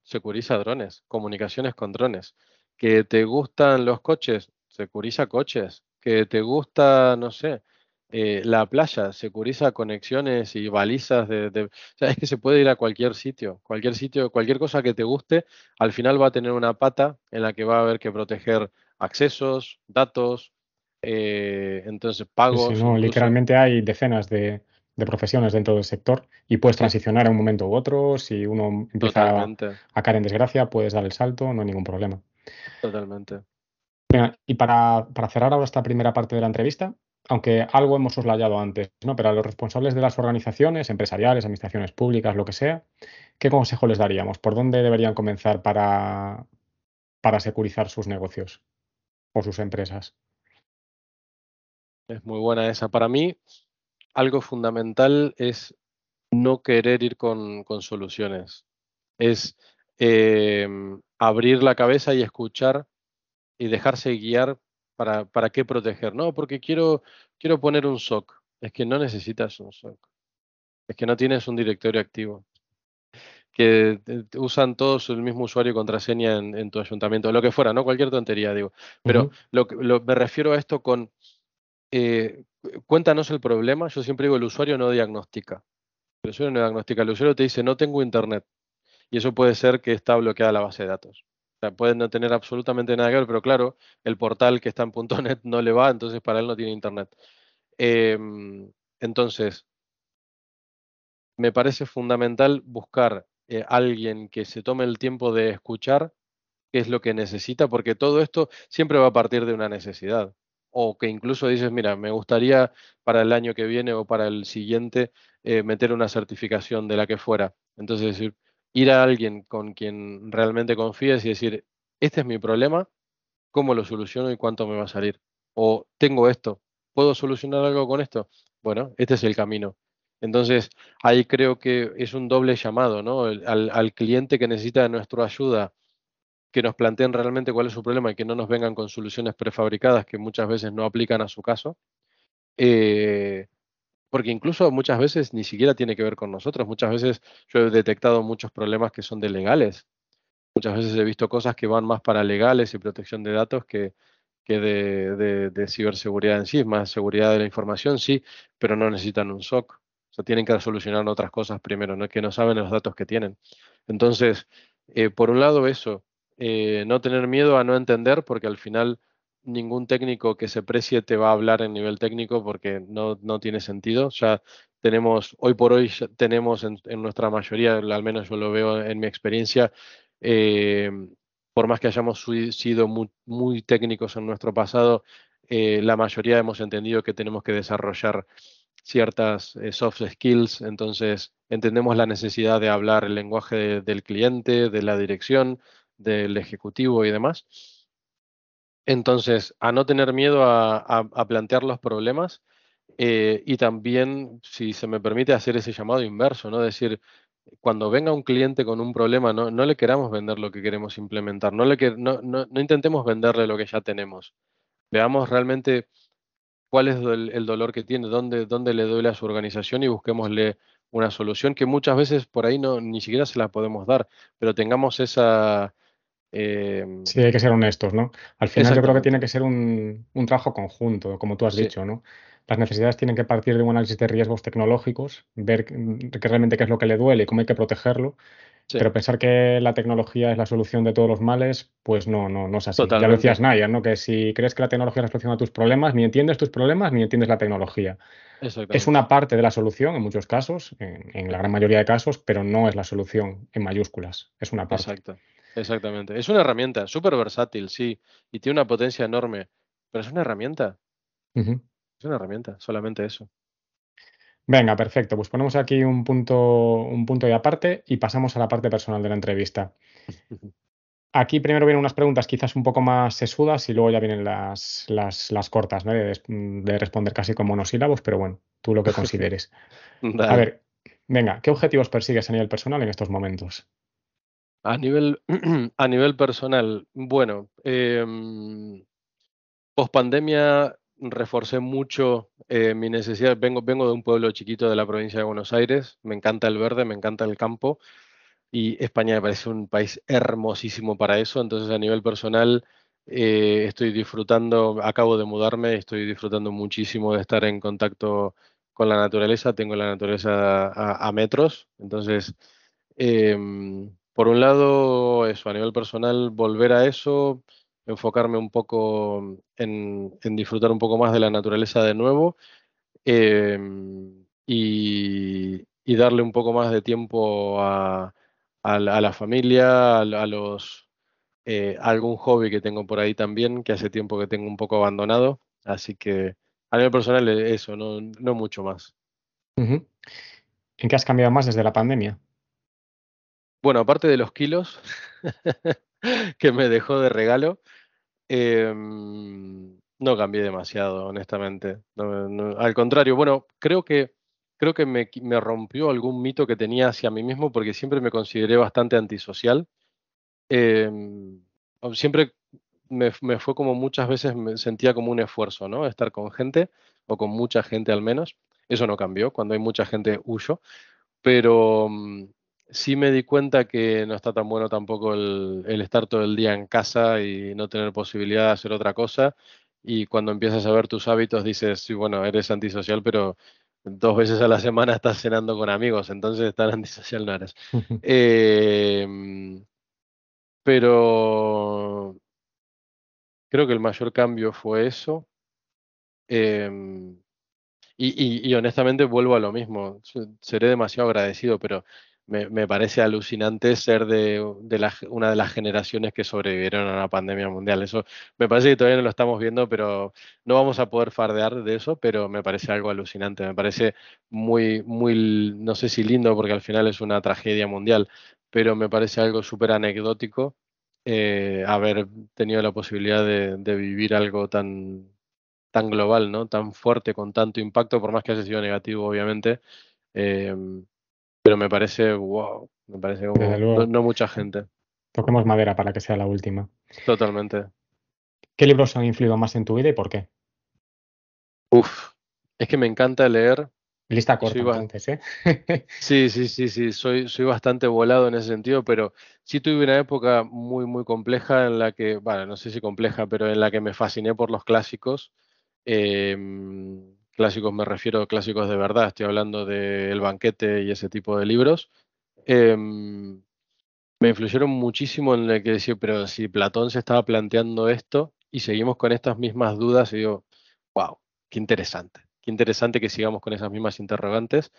S4: securiza drones, comunicaciones con drones. Que te gustan los coches, securiza coches. Que te gusta, no sé, eh, la playa, securiza conexiones y balizas de, de- O sea, es que se puede ir a cualquier sitio, cualquier sitio, cualquier cosa que te guste, al final va a tener una pata en la que va a haber que proteger accesos, datos, eh, entonces pagos,
S1: sí, no, literalmente hay decenas de, de profesiones dentro del sector y puedes transicionar a un momento u otro. Si uno empieza a caer en desgracia, puedes dar el salto, no hay ningún problema.
S4: totalmente.
S1: Y para, para cerrar ahora esta primera parte de la entrevista, aunque algo hemos soslayado antes, ¿no? Pero a los responsables de las organizaciones, empresariales, administraciones públicas, lo que sea, ¿qué consejo les daríamos? ¿Por dónde deberían comenzar para, para securizar sus negocios o sus empresas?
S4: Es muy buena esa. Para mí, algo fundamental es no querer ir con, con soluciones. Es em, abrir la cabeza y escuchar y dejarse guiar para, para qué proteger. No, porque quiero, quiero poner un SOC. Es que no necesitas un SOC. Es que no tienes un directorio activo. Que te usan todos el mismo usuario y contraseña en, en tu ayuntamiento, lo que fuera, ¿no? Cualquier tontería, digo. Pero lo, que- lo- me refiero a esto con, eh, cu- cuéntanos el problema. Yo siempre digo, el usuario no diagnostica. El usuario no diagnostica. El usuario te dice, no tengo internet. Y eso puede ser que está bloqueada la base de datos. O sea, puede no tener absolutamente nada que ver, pero claro, el portal que está en .NET no le va, entonces para él no tiene internet. Em, entonces, me parece fundamental buscar eh, alguien que se tome el tiempo de escuchar qué es lo que necesita, porque todo esto siempre va a partir de una necesidad. O que incluso dices, mira, me gustaría para el año que viene o para el siguiente eh, meter una certificación de la que fuera. Entonces, decir, ir a alguien con quien realmente confíes y decir, este es mi problema, ¿cómo lo soluciono y cuánto me va a salir? O tengo esto, ¿puedo solucionar algo con esto? Bueno, este es el camino. Entonces, ahí creo que es un doble llamado, ¿no? Al, al cliente que necesita de nuestra ayuda, que nos planteen realmente cuál es su problema y que no nos vengan con soluciones prefabricadas que muchas veces no aplican a su caso. Eh, porque incluso muchas veces ni siquiera tiene que ver con nosotros. Muchas veces yo he detectado muchos problemas que son de legales. Muchas veces he visto cosas que van más para legales y protección de datos que, de ciberseguridad en sí, más seguridad de la información, sí, pero no necesitan un SOC. O sea, tienen que solucionar otras cosas primero, ¿no? que no saben los datos que tienen. Entonces, eh, por un lado eso, eh, no tener miedo a no entender, porque al final ningún técnico que se precie te va a hablar en nivel técnico porque no, no tiene sentido. Ya tenemos, hoy por hoy tenemos en, en nuestra mayoría, al menos yo lo veo en mi experiencia, eh, por más que hayamos sido muy, técnicos en nuestro pasado, eh, la mayoría hemos entendido que tenemos que desarrollar ciertas soft skills, entonces entendemos la necesidad de hablar el lenguaje de- del cliente, de la dirección, del ejecutivo y demás. Entonces, a no tener miedo a, plantear los problemas eh, y también, si se me permite, hacer ese llamado inverso, ¿no? Decir, cuando venga un cliente con un problema, no, le queramos vender lo que queremos implementar, no, le que- no, no, intentemos venderle lo que ya tenemos. Veamos realmente cuál es el, el dolor que tiene, dónde, dónde le duele a su organización y busquémosle una solución que muchas veces por ahí no, ni siquiera se la podemos dar, pero tengamos esa... em,
S1: Sí, hay que ser honestos, ¿no? Al final yo creo que tiene que ser un, un trabajo conjunto, como tú has
S4: Sí.
S1: dicho, ¿no? Las necesidades tienen que partir de un análisis de riesgos tecnológicos, ver que, que realmente qué es lo que le duele y cómo hay que protegerlo,
S4: Sí.
S1: pero pensar que la tecnología es la solución de todos los males, pues no, no, no es así. Ya lo decías Naya, ¿no? Que si crees que la tecnología es la solución a tus problemas, ni entiendes tus problemas ni entiendes la tecnología. Es una parte de la solución en muchos casos, en, en la gran mayoría de casos, pero no es la solución en mayúsculas, es una parte.
S4: Exacto, exactamente. Es una herramienta súper versátil, sí, y tiene una potencia enorme, pero es una herramienta, es una herramienta, solamente eso.
S1: Venga, perfecto. Pues ponemos aquí un punto, un punto y aparte y pasamos a la parte personal de la entrevista. Aquí primero vienen unas preguntas quizás un poco más sesudas y luego ya vienen las, las, las cortas, ¿no? De, de responder casi con monosílabos, pero bueno, tú lo que consideres. A ver, venga, ¿qué objetivos persigues a nivel personal en estos momentos?
S4: A nivel, a nivel personal, bueno, em, post pandemia reforcé mucho eh, mi necesidad. Vengo, vengo de un pueblo chiquito de la provincia de Buenos Aires, me encanta el verde, me encanta el campo y España me parece un país hermosísimo para eso. Entonces, a nivel personal, eh, estoy disfrutando, acabo de mudarme, estoy disfrutando muchísimo de estar en contacto con la naturaleza. Tengo la naturaleza a, metros, entonces. em, por un lado, eso, a nivel personal, volver a eso, enfocarme un poco en, disfrutar un poco más de la naturaleza de nuevo em, y, darle un poco más de tiempo a, la, familia, a, los, eh, algún hobby que tengo por ahí también, que hace tiempo que tengo un poco abandonado. Así que a nivel personal, eh, eso, no, no mucho más.
S1: ¿En qué has cambiado más desde la pandemia?
S4: Bueno, aparte de los kilos que me dejó de regalo, em, no cambié demasiado, honestamente. Al contrario, bueno, creo que, creo que me, rompió algún mito que tenía hacia mí mismo porque siempre me consideré bastante antisocial. Em, siempre me, me fue como muchas veces me sentía como un esfuerzo, ¿no? Estar con gente o con mucha gente al menos. Eso no cambió. Cuando hay mucha gente huyo pero mm, sí me di cuenta que no está tan bueno tampoco el, el estar todo el día en casa y no tener posibilidad de hacer otra cosa. Y cuando empiezas a ver tus hábitos, dices, sí, bueno, eres antisocial, pero dos veces a la semana estás cenando con amigos, entonces tan antisocial no eres. Eh, mm, pero creo que el mayor cambio fue eso. Em, Y, y- y honestamente vuelvo a lo mismo, se- seré demasiado agradecido, pero me, parece alucinante ser de, la una de las generaciones que sobrevivieron a la pandemia mundial. Eso me parece que todavía no lo estamos viendo, pero no vamos a poder fardear de eso, pero me parece algo alucinante, me parece muy, muy, no sé si lindo, porque al final es una tragedia mundial, pero me parece algo súper anecdótico eh, haber tenido la posibilidad de, vivir algo tan tan global, ¿no? Tan fuerte, con tanto impacto, por más que haya sido negativo, obviamente. em, pero me parece, wow, me parece como no,
S1: luego,
S4: no mucha gente,
S1: toquemos madera para que sea la última.
S4: totalmente.
S1: ¿Qué libros han influido más en tu vida y por qué?
S4: Uf, es que me encanta leer.
S1: Lista corta,
S4: Soy
S1: entonces, ¿eh?
S4: Sí, sí, sí, sí, soy, soy bastante volado en ese sentido, pero sí tuve una época muy, muy compleja en la que, bueno, no sé si compleja, pero en la que me fasciné por los clásicos. Em, clásicos me refiero a clásicos de verdad, estoy hablando de El Banquete y ese tipo de libros. Em, me influyeron muchísimo en el que decía, pero si Platón se estaba planteando esto y seguimos con estas mismas dudas, y digo, wow, qué interesante, qué interesante que sigamos con esas mismas interrogantes.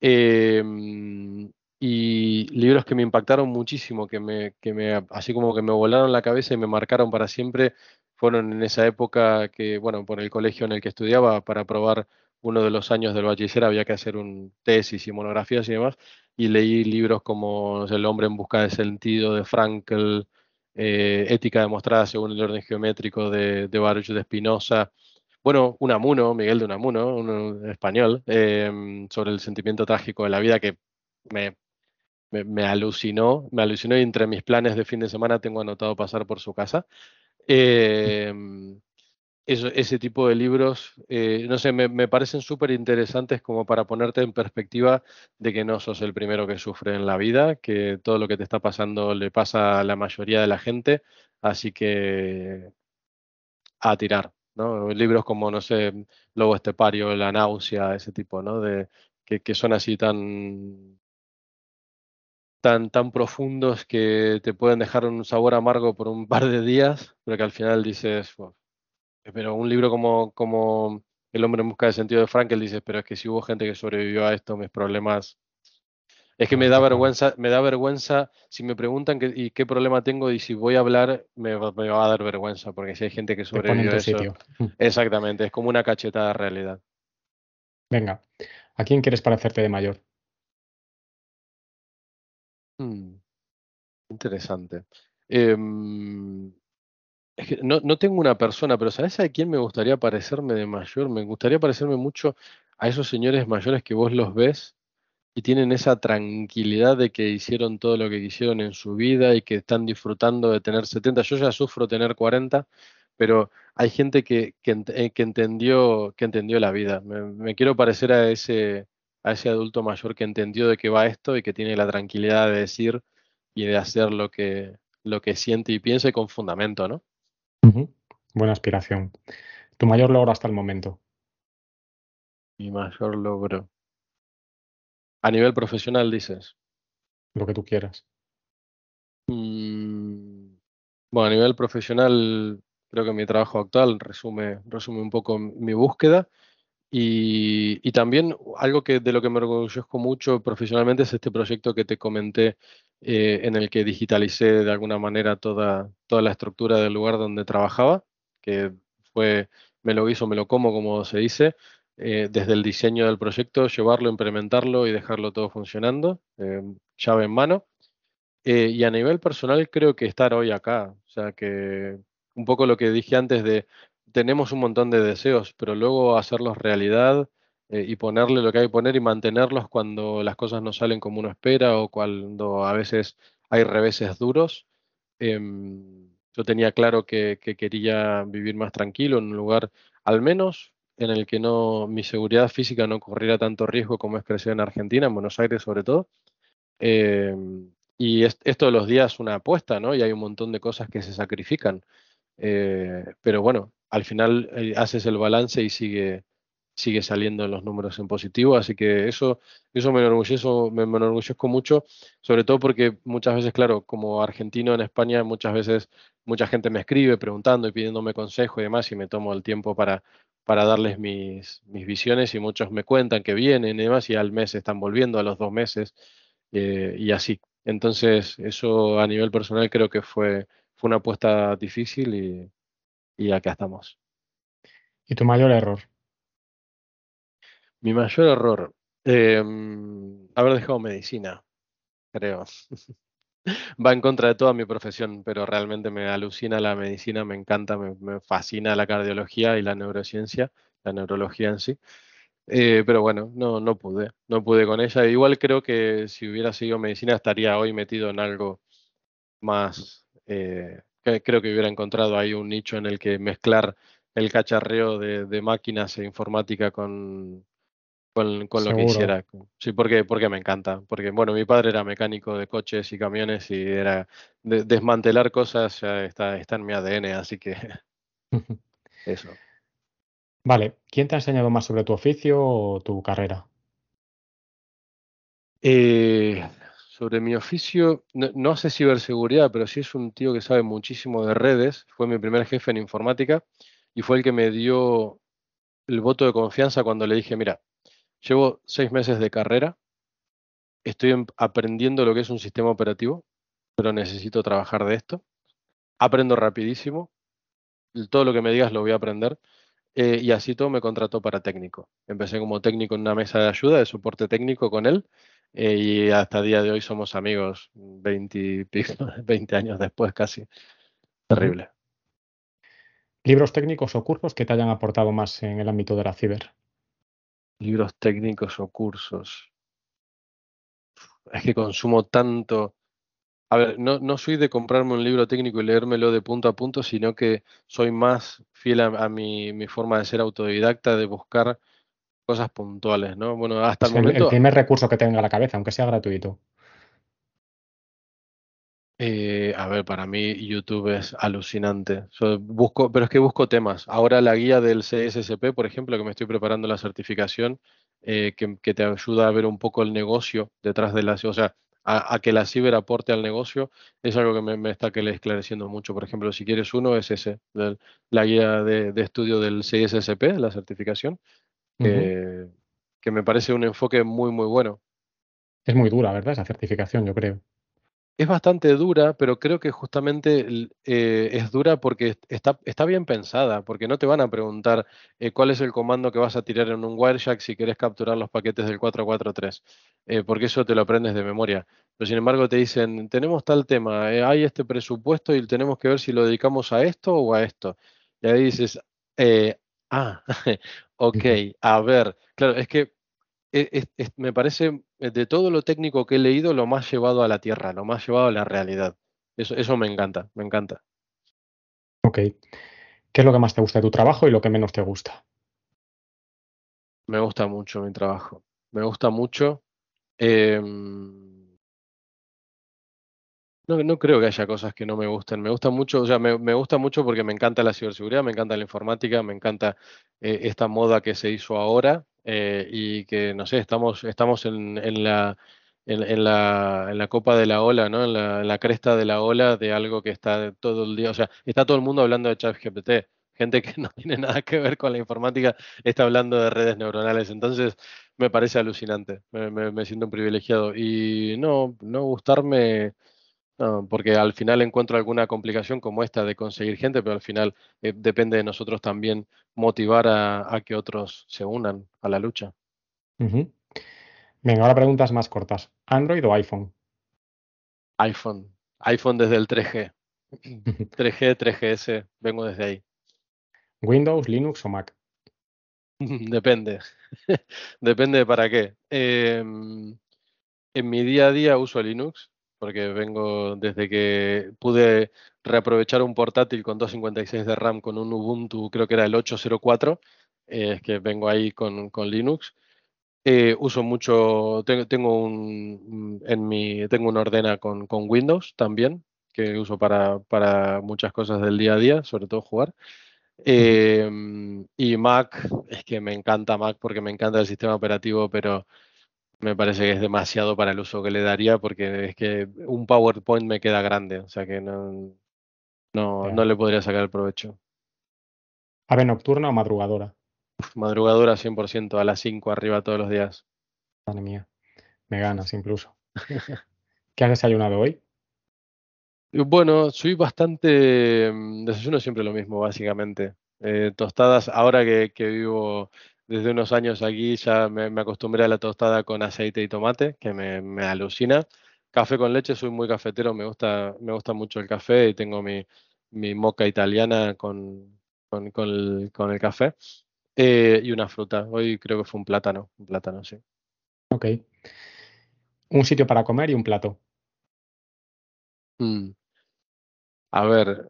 S4: Em, y libros que me impactaron muchísimo, que me, que me, así como que me volaron la cabeza y me marcaron para siempre, fueron en esa época que, bueno, por el colegio en el que estudiaba, para aprobar uno de los años del bachiller había que hacer un tesis y monografías y demás, y leí libros como El hombre en busca de sentido de Frankl, eh, Ética demostrada según el orden geométrico de, Baruch de Spinoza, bueno, Unamuno, Miguel de Unamuno, un español, em, sobre el sentimiento trágico de la vida que me, me, alucinó, me alucinó y entre mis planes de fin de semana tengo anotado pasar por su casa. Em, ese tipo de libros, eh, no sé, me, me parecen súper interesantes como para ponerte en perspectiva de que no sos el primero que sufre en la vida, que todo lo que te está pasando le pasa a la mayoría de la gente, así que a tirar, ¿no? Libros como, no sé, Lobo Estepario, La náusea, ese tipo, ¿no? De, que, que son así tan, tan, tan profundos que te pueden dejar un sabor amargo por un par de días, pero que al final dices, "Bueno, pero un libro como, como El hombre en busca de sentido de Frankel dices, pero es que si hubo gente que sobrevivió a esto, mis problemas... Es que me da vergüenza, me da vergüenza si me preguntan qué, y qué problema tengo y si voy a hablar, me, va- me va a dar vergüenza, porque si hay gente que sobrevivió a eso,
S1: sitio. Mm.
S4: exactamente, es como una cachetada de realidad.
S1: Venga, ¿a quién quieres parecerte de mayor?
S4: Mm, interesante. Em, no, tengo una persona, pero ¿sabes a quién me gustaría parecerme de mayor? Me gustaría parecerme mucho a esos señores mayores que vos los ves y tienen esa tranquilidad de que hicieron todo lo que quisieron en su vida y que están disfrutando de tener 70. Yo ya sufro tener 40, pero hay gente eh, que entendió, la vida. Me quiero parecer a ese, a ese adulto mayor que entendió de qué va esto y que tiene la tranquilidad de decir y de hacer lo que, lo que siente y piensa y con fundamento, ¿no?
S1: Buena aspiración. Tu mayor logro hasta el momento.
S4: Mi mayor logro. A nivel profesional, dices.
S1: Lo que tú quieras.
S4: Mm, Bueno, a nivel profesional, creo que mi trabajo actual resume, resume un poco mi búsqueda y, también algo que de lo que me orgullezco mucho profesionalmente es este proyecto que te comenté eh, en el que digitalicé de alguna manera toda, toda la estructura del lugar donde trabajaba, que fue, me lo hizo, me lo como, como se dice, eh, desde el diseño del proyecto, llevarlo, implementarlo y dejarlo todo funcionando, eh, llave en mano. Y a nivel personal creo que estar hoy acá, o sea que un poco lo que dije antes de tenemos un montón de deseos, pero luego hacerlos realidad eh, y ponerle lo que hay que poner y mantenerlos cuando las cosas no salen como uno espera o cuando a veces hay reveses duros. Em, yo tenía claro que, que quería vivir más tranquilo en un lugar, al menos en el que no mi seguridad física no corriera tanto riesgo como es crecer en Argentina, en Buenos Aires sobre todo. Em, y es- esto de los días es una apuesta, ¿no? Y hay un montón de cosas que se sacrifican. Eh, pero bueno, al final eh, haces el balance y sigue, sigue saliendo los números en positivo. Así que eso, eso me enorgullezco, me, enorgullezco mucho, sobre todo porque muchas veces, claro, como argentino en España, muchas veces mucha gente me escribe preguntando y pidiéndome consejo y demás, y me tomo el tiempo para, para darles mis, mis visiones y muchos me cuentan que vienen y demás, y al mes están volviendo, a los dos meses, eh, y así. Entonces, eso a nivel personal creo que fue, fue una apuesta difícil y, y acá estamos.
S1: ¿Y tu mayor error?
S4: Mi mayor error, em, haber dejado medicina, creo. Va en contra de toda mi profesión, pero realmente me alucina la medicina, me encanta, me, me fascina la cardiología y la neurociencia, la neurología en sí. Eh, pero bueno, no, no pude, no pude con ella. Igual creo que si hubiera seguido medicina estaría hoy metido en algo más, eh, que- creo que hubiera encontrado ahí un nicho en el que mezclar el cacharreo de, de máquinas e informática con, con, con lo que hiciera. Sí, porque, porque me encanta. Porque, bueno, mi padre era mecánico de coches y camiones y era de- desmantelar cosas ya está, está en mi ADN, así que eso.
S1: Vale, ¿quién te ha enseñado más sobre tu oficio o tu carrera?
S4: Eh, sobre mi oficio, no, no hace ciberseguridad, pero sí es un tío que sabe muchísimo de redes. Fue mi primer jefe en informática y fue el que me dio el voto de confianza cuando le dije, mira, llevo seis meses de carrera, estoy em- aprendiendo lo que es un sistema operativo, pero necesito trabajar de esto. Aprendo rapidísimo, todo lo que me digas lo voy a aprender. eh, y así todo me contrató para técnico. Empecé como técnico en una mesa de ayuda, de soporte técnico con él, eh, y hasta el día de hoy somos amigos, 20, y pico- 20 años después casi. Terrible.
S1: ¿Libros técnicos o cursos que te hayan aportado más en el ámbito de la ciber?
S4: Libros técnicos o cursos. Es que consumo tanto. A ver, no, no soy de comprarme un libro técnico y leérmelo de punto a punto, sino que soy más fiel a, a mi, mi forma de ser autodidacta, de buscar cosas puntuales, ¿no? Bueno, hasta el
S1: el, primer recurso que te venga a la cabeza, aunque sea gratuito.
S4: eh, a ver, para mí YouTube es alucinante. Busco, pero es que busco temas. Ahora la guía del CSSP, por ejemplo, que me estoy preparando la certificación, eh, que, que te ayuda a ver un poco el negocio detrás de la, o sea, a, a que la ciber aporte al negocio, es algo que me, me está que le esclareciendo mucho. Por ejemplo, si quieres uno, es ese, la guía de, de estudio del CSSP, la certificación, Que, que me parece un enfoque muy, muy bueno.
S1: Es muy dura, ¿verdad? Esa certificación, yo creo.
S4: Es bastante dura, pero creo que justamente eh, es dura porque está, está bien pensada, porque no te van a preguntar eh, cuál es el comando que vas a tirar en un Wireshark si querés capturar los paquetes del 443, eh, porque eso te lo aprendes de memoria. Pero sin embargo te dicen, tenemos tal tema, hay este presupuesto y tenemos que ver si lo dedicamos a esto o a esto. Y ahí dices, ah, ok, a ver, claro, es que e- es- es- me parece eh, de todo lo técnico que he leído, lo más llevado a la tierra, lo más llevado a la realidad. Eso, eso me encanta, me encanta.
S1: Ok. ¿Qué es lo que más te gusta de tu trabajo y lo que menos te gusta?
S4: Me gusta mucho mi trabajo. Me gusta mucho. em, no, no creo que haya cosas que no me gusten. Me gusta mucho, o sea, me, me gusta mucho porque me encanta la ciberseguridad, me encanta la informática, me encanta eh, esta moda que se hizo ahora eh, y que, no sé, estamos, estamos en, en la, en, la, en la copa de la ola, ¿no? En la, en la cresta de la ola de algo que está todo el día, o sea, está todo el mundo hablando de ChatGPT. Gente que no tiene nada que ver con la informática está hablando de redes neuronales. Entonces, me parece alucinante. Me, me- me siento un privilegiado. Y no, no gustarme. No, porque al final encuentro alguna complicación como esta de conseguir gente, pero al final eh, depende de nosotros también motivar a, a que otros se unan a la lucha.
S1: Ujú. Venga, ahora preguntas más cortas. ¿Android o iPhone?
S4: iPhone, iPhone desde el 3G, 3G, 3GS, vengo desde ahí.
S1: ¿Windows, Linux o Mac?
S4: Depende, depende de para qué. Em, en mi día a día uso Linux, porque vengo desde que pude reaprovechar un portátil con 256 de RAM con un Ubuntu, creo que era el 804, eh, es que vengo ahí con, con Linux. Eh, uso mucho, tengo, tengo un, en mi, tengo una ordena con, con Windows también, que uso para, para muchas cosas del día a día, sobre todo jugar. Em, y Mac, es que me encanta Mac porque me encanta el sistema operativo, pero me parece que es demasiado para el uso que le daría porque es que un PowerPoint me queda grande, o sea que no, no, no le podría sacar el provecho.
S1: ¿Ave nocturna o madrugadora?
S4: Uf, Madrugadora 100%, a las 5 arriba todos los días.
S1: Madre mía, me ganas incluso. ¿Qué has desayunado hoy?
S4: Y Bueno, soy bastante, mm, desayuno siempre lo mismo, básicamente. Eh, tostadas, ahora que, que vivo desde unos años aquí, ya me, me acostumbré a la tostada con aceite y tomate, que me, me alucina. Café con leche, soy muy cafetero, me gusta, me gusta mucho el café y tengo mi, mi moca italiana con, con, con el, con el café. Eh, y una fruta. Hoy creo que fue un plátano, un plátano, sí.
S1: Ok. Un sitio para comer y un plato.
S4: Mm. A ver,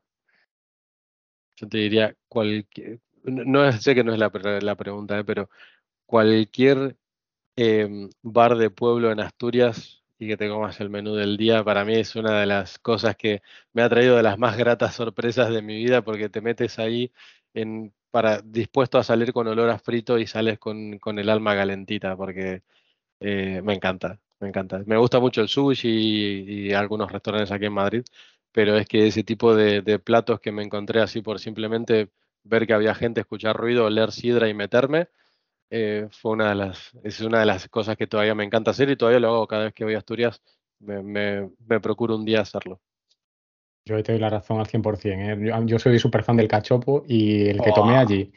S4: yo te diría cualquier, no sé que no es la, la pregunta, eh, pero cualquier em, bar de pueblo en Asturias y que te comas el menú del día, para mí es una de las cosas que me ha traído de las más gratas sorpresas de mi vida, porque te metes ahí en, para, dispuesto a salir con olor a frito y sales con, con el alma calentita, porque eh, me encanta, me encanta. Me gusta mucho el sushi y, algunos restaurantes aquí en Madrid, pero es que ese tipo de platos que me encontré así por simplemente ver que había gente, escuchar ruido, oler sidra y meterme, eh, fue una de las, es una de las cosas que todavía me encanta hacer y todavía lo hago cada vez que voy a Asturias, me, me, me procuro un día hacerlo.
S1: Yo te doy la razón al 100%, ¿eh? Yo, yo soy súper fan del cachopo y el que tomé allí.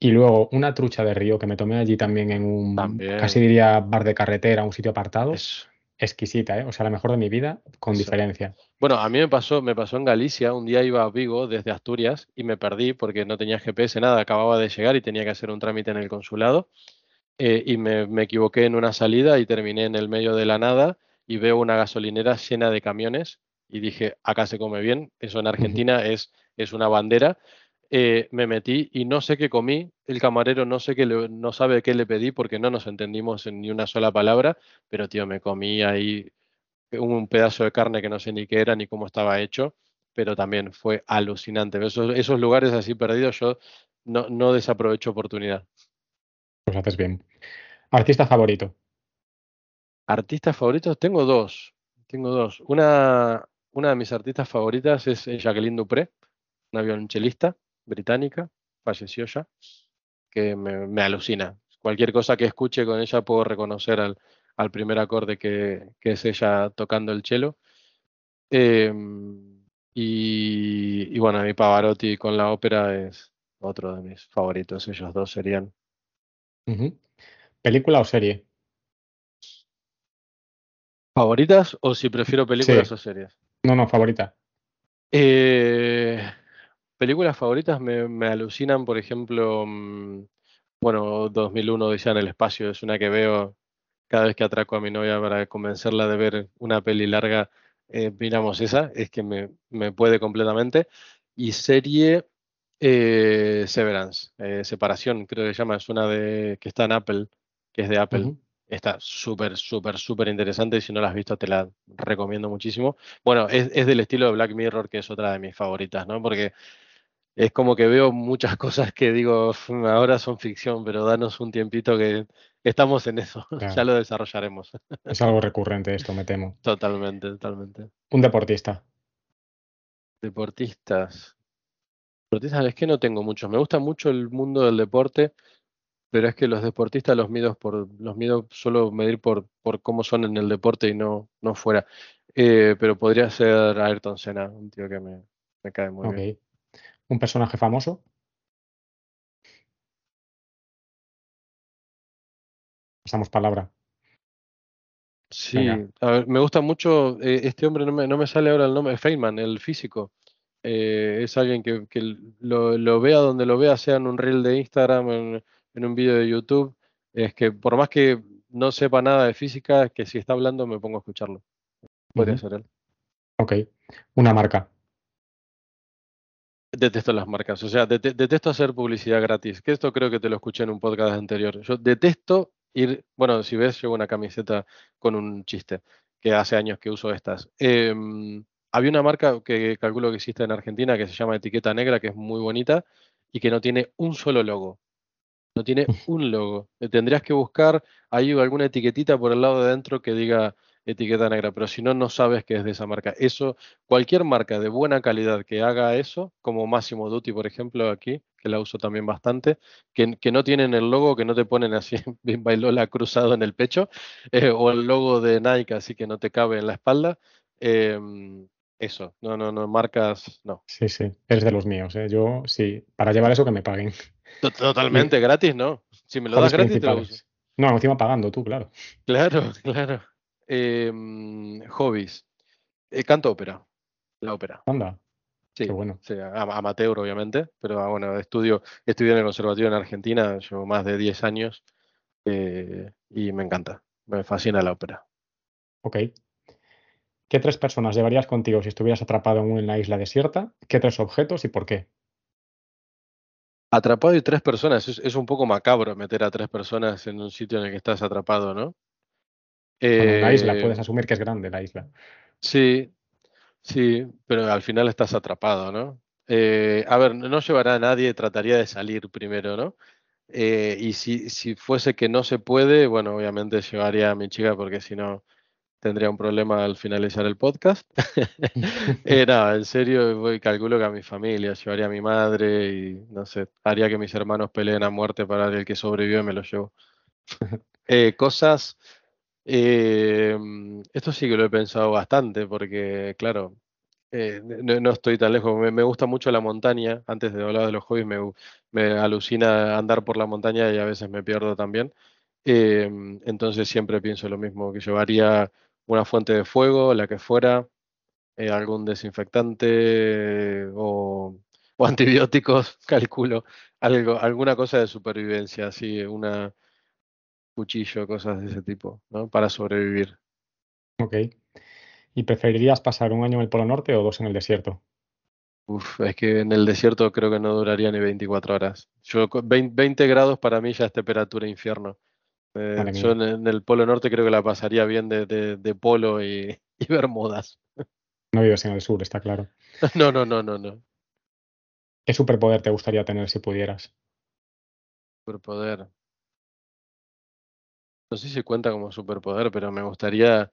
S1: Y luego una trucha de río que me tomé allí también en un,
S4: También.
S1: casi diría bar de carretera, un sitio apartado.
S4: Es-
S1: Exquisita, ¿eh? O sea, la mejor de mi vida, con diferencia.
S4: Bueno, a mí me pasó, me pasó en Galicia, un día iba a Vigo desde Asturias y me perdí porque no tenía GPS, nada, acababa de llegar y tenía que hacer un trámite en el consulado eh, y me, me equivoqué en una salida y terminé en el medio de la nada y veo una gasolinera llena de camiones y dije, acá se come bien, eso en Argentina es, es una bandera. Eh, me metí y no sé qué comí, el camarero no sé qué le- no sabe qué le pedí porque no nos entendimos en ni una sola palabra, pero tío, me comí ahí un pedazo de carne que no sé ni qué era ni cómo estaba hecho, pero también fue alucinante. Esos, esos lugares así perdidos yo no, no desaprovecho oportunidad.
S1: Pues haces bien. Artista favorito.
S4: Artistas favoritos, tengo dos. Tengo dos. Una, una de mis artistas favoritas es Jacqueline Dupré, una violonchelista británica, falleció ya, que me, me alucina. Cualquier cosa que escuche con ella puedo reconocer al, al primer acorde que, que es ella tocando el cello. Em, y, y bueno, mi Pavarotti con la ópera es otro de mis favoritos. Ellos dos serían.
S1: ¿Película o serie?
S4: ¿Favoritas o si prefiero películas
S1: Sí.
S4: o series?
S1: No, no, favorita.
S4: Eh, películas favoritas me, me alucinan, por ejemplo, mm, bueno, 2001 Odisea en el espacio es una que veo cada vez que atraco a mi novia para convencerla de ver una peli larga, eh, miramos esa, es que me, me puede completamente. Y serie eh, Severance, eh, Separación, creo que se llama, es una de que está en Apple, que es de Apple. Está súper, súper, súper interesante y si no la has visto te la recomiendo muchísimo. Bueno, es, es del estilo de Black Mirror, que es otra de mis favoritas, ¿no? Porque es como que veo muchas cosas que digo, "Mm, ahora son ficción, pero danos un tiempito que estamos en eso, ya lo desarrollaremos.
S1: Es algo recurrente esto, me temo.
S4: Totalmente, totalmente.
S1: Un deportista.
S4: Deportistas. Deportistas es que no tengo muchos. Me gusta mucho el mundo del deporte, pero es que los deportistas los mido por, los mido solo medir por, por cómo son en el deporte y no, no fuera. Eh, pero podría ser Ayrton Senna, un tío que me, me cae muy bien.
S1: Un personaje famoso. Pasamos palabra.
S4: Sí, a ver, me gusta mucho eh, este hombre, no me, no me sale ahora el nombre, Feynman, el físico. Eh, es alguien que, que lo, lo vea donde lo vea, sea en un reel de Instagram, en, en un vídeo de YouTube. Es que por más que no sepa nada de física, es que si está hablando me pongo a escucharlo. Podría
S1: Ujú.
S4: ser él.
S1: Ok. Una marca.
S4: Detesto las marcas, o sea, dete- detesto hacer publicidad gratis, que esto creo que te lo escuché en un podcast anterior. Yo detesto ir, bueno, si ves, llevo una camiseta con un chiste, que hace años que uso estas. Em, había una marca que calculo que existe en Argentina que se llama Etiqueta Negra, que es muy bonita y que no tiene un solo logo. No tiene un logo. Tendrías que buscar ahí alguna etiquetita por el lado de adentro que diga etiqueta negra, pero si no, no sabes que es de esa marca. Eso, cualquier marca de buena calidad que haga eso, como Massimo Dutti, por ejemplo, aquí, que la uso también bastante, que, que no tienen el logo, que no te ponen así, bien bailola cruzado en el pecho, eh, o el logo de Nike, así que no te cabe en la espalda. em, eso, no, no, no, marcas, no.
S1: Sí, sí. Eres de los míos, ¿eh? Yo, sí. Para llevar eso que me paguen.
S4: To- Totalmente gratis, ¿no? Si me lo das gratis, te lo uso.
S1: No, encima pagando tú, claro.
S4: Claro, claro. Em, hobbies. Eh, canto ópera, la ópera.
S1: Anda.
S4: Sí,
S1: Qué bueno.
S4: sí, amateur obviamente, pero ah, bueno, estudio, estudié en el conservatorio en Argentina, llevo más de 10 años eh, y me encanta, me fascina la ópera.
S1: Ok. ¿Qué tres personas llevarías contigo si estuvieras atrapado en una isla desierta? ¿Qué tres objetos y por qué?
S4: Atrapado y tres personas, es, es un poco macabro meter a tres personas en un sitio en el que estás atrapado, ¿no?
S1: Bueno, una isla,
S4: Eh,
S1: puedes asumir que es grande la isla.
S4: Sí, sí, pero al final estás atrapado, ¿no? Eh, a ver, no llevará a nadie, trataría de salir primero, ¿no? Eh, y si, si fuese que no se puede, bueno, obviamente llevaría a mi chica porque si no tendría un problema al finalizar el podcast. Eh, no, en serio, voy, calculo que a mi familia, llevaría a mi madre y no sé, haría que mis hermanos peleen a muerte para el que sobrevive me lo llevo. Eh, cosas, eh, esto sí que lo he pensado bastante porque, claro, eh, no, no estoy tan lejos. Me, gusta mucho la montaña. Antes de hablar de los hobbies, me, me alucina andar por la montaña y a veces me pierdo también. Eh, entonces siempre pienso lo mismo, que llevaría una fuente de fuego, la que fuera, eh, algún desinfectante eh, o, o antibióticos, calculo, algo, alguna cosa de supervivencia, así, una cuchillo, cosas de ese tipo, ¿no? Para sobrevivir.
S1: Ok. ¿Y preferirías pasar un año en el Polo Norte o dos en el desierto?
S4: Uf, es que en el desierto creo que no duraría ni 24 horas. Yo, con 20, 20 grados para mí ya es temperatura infierno. Eh, yo en, en el Polo Norte creo que la pasaría bien de, de- de polo y, y bermudas.
S1: No vives en el sur, está claro.
S4: No, no, no, no, no.
S1: ¿Qué superpoder te gustaría tener si pudieras?
S4: Superpoder. No sé si cuenta como superpoder, pero me gustaría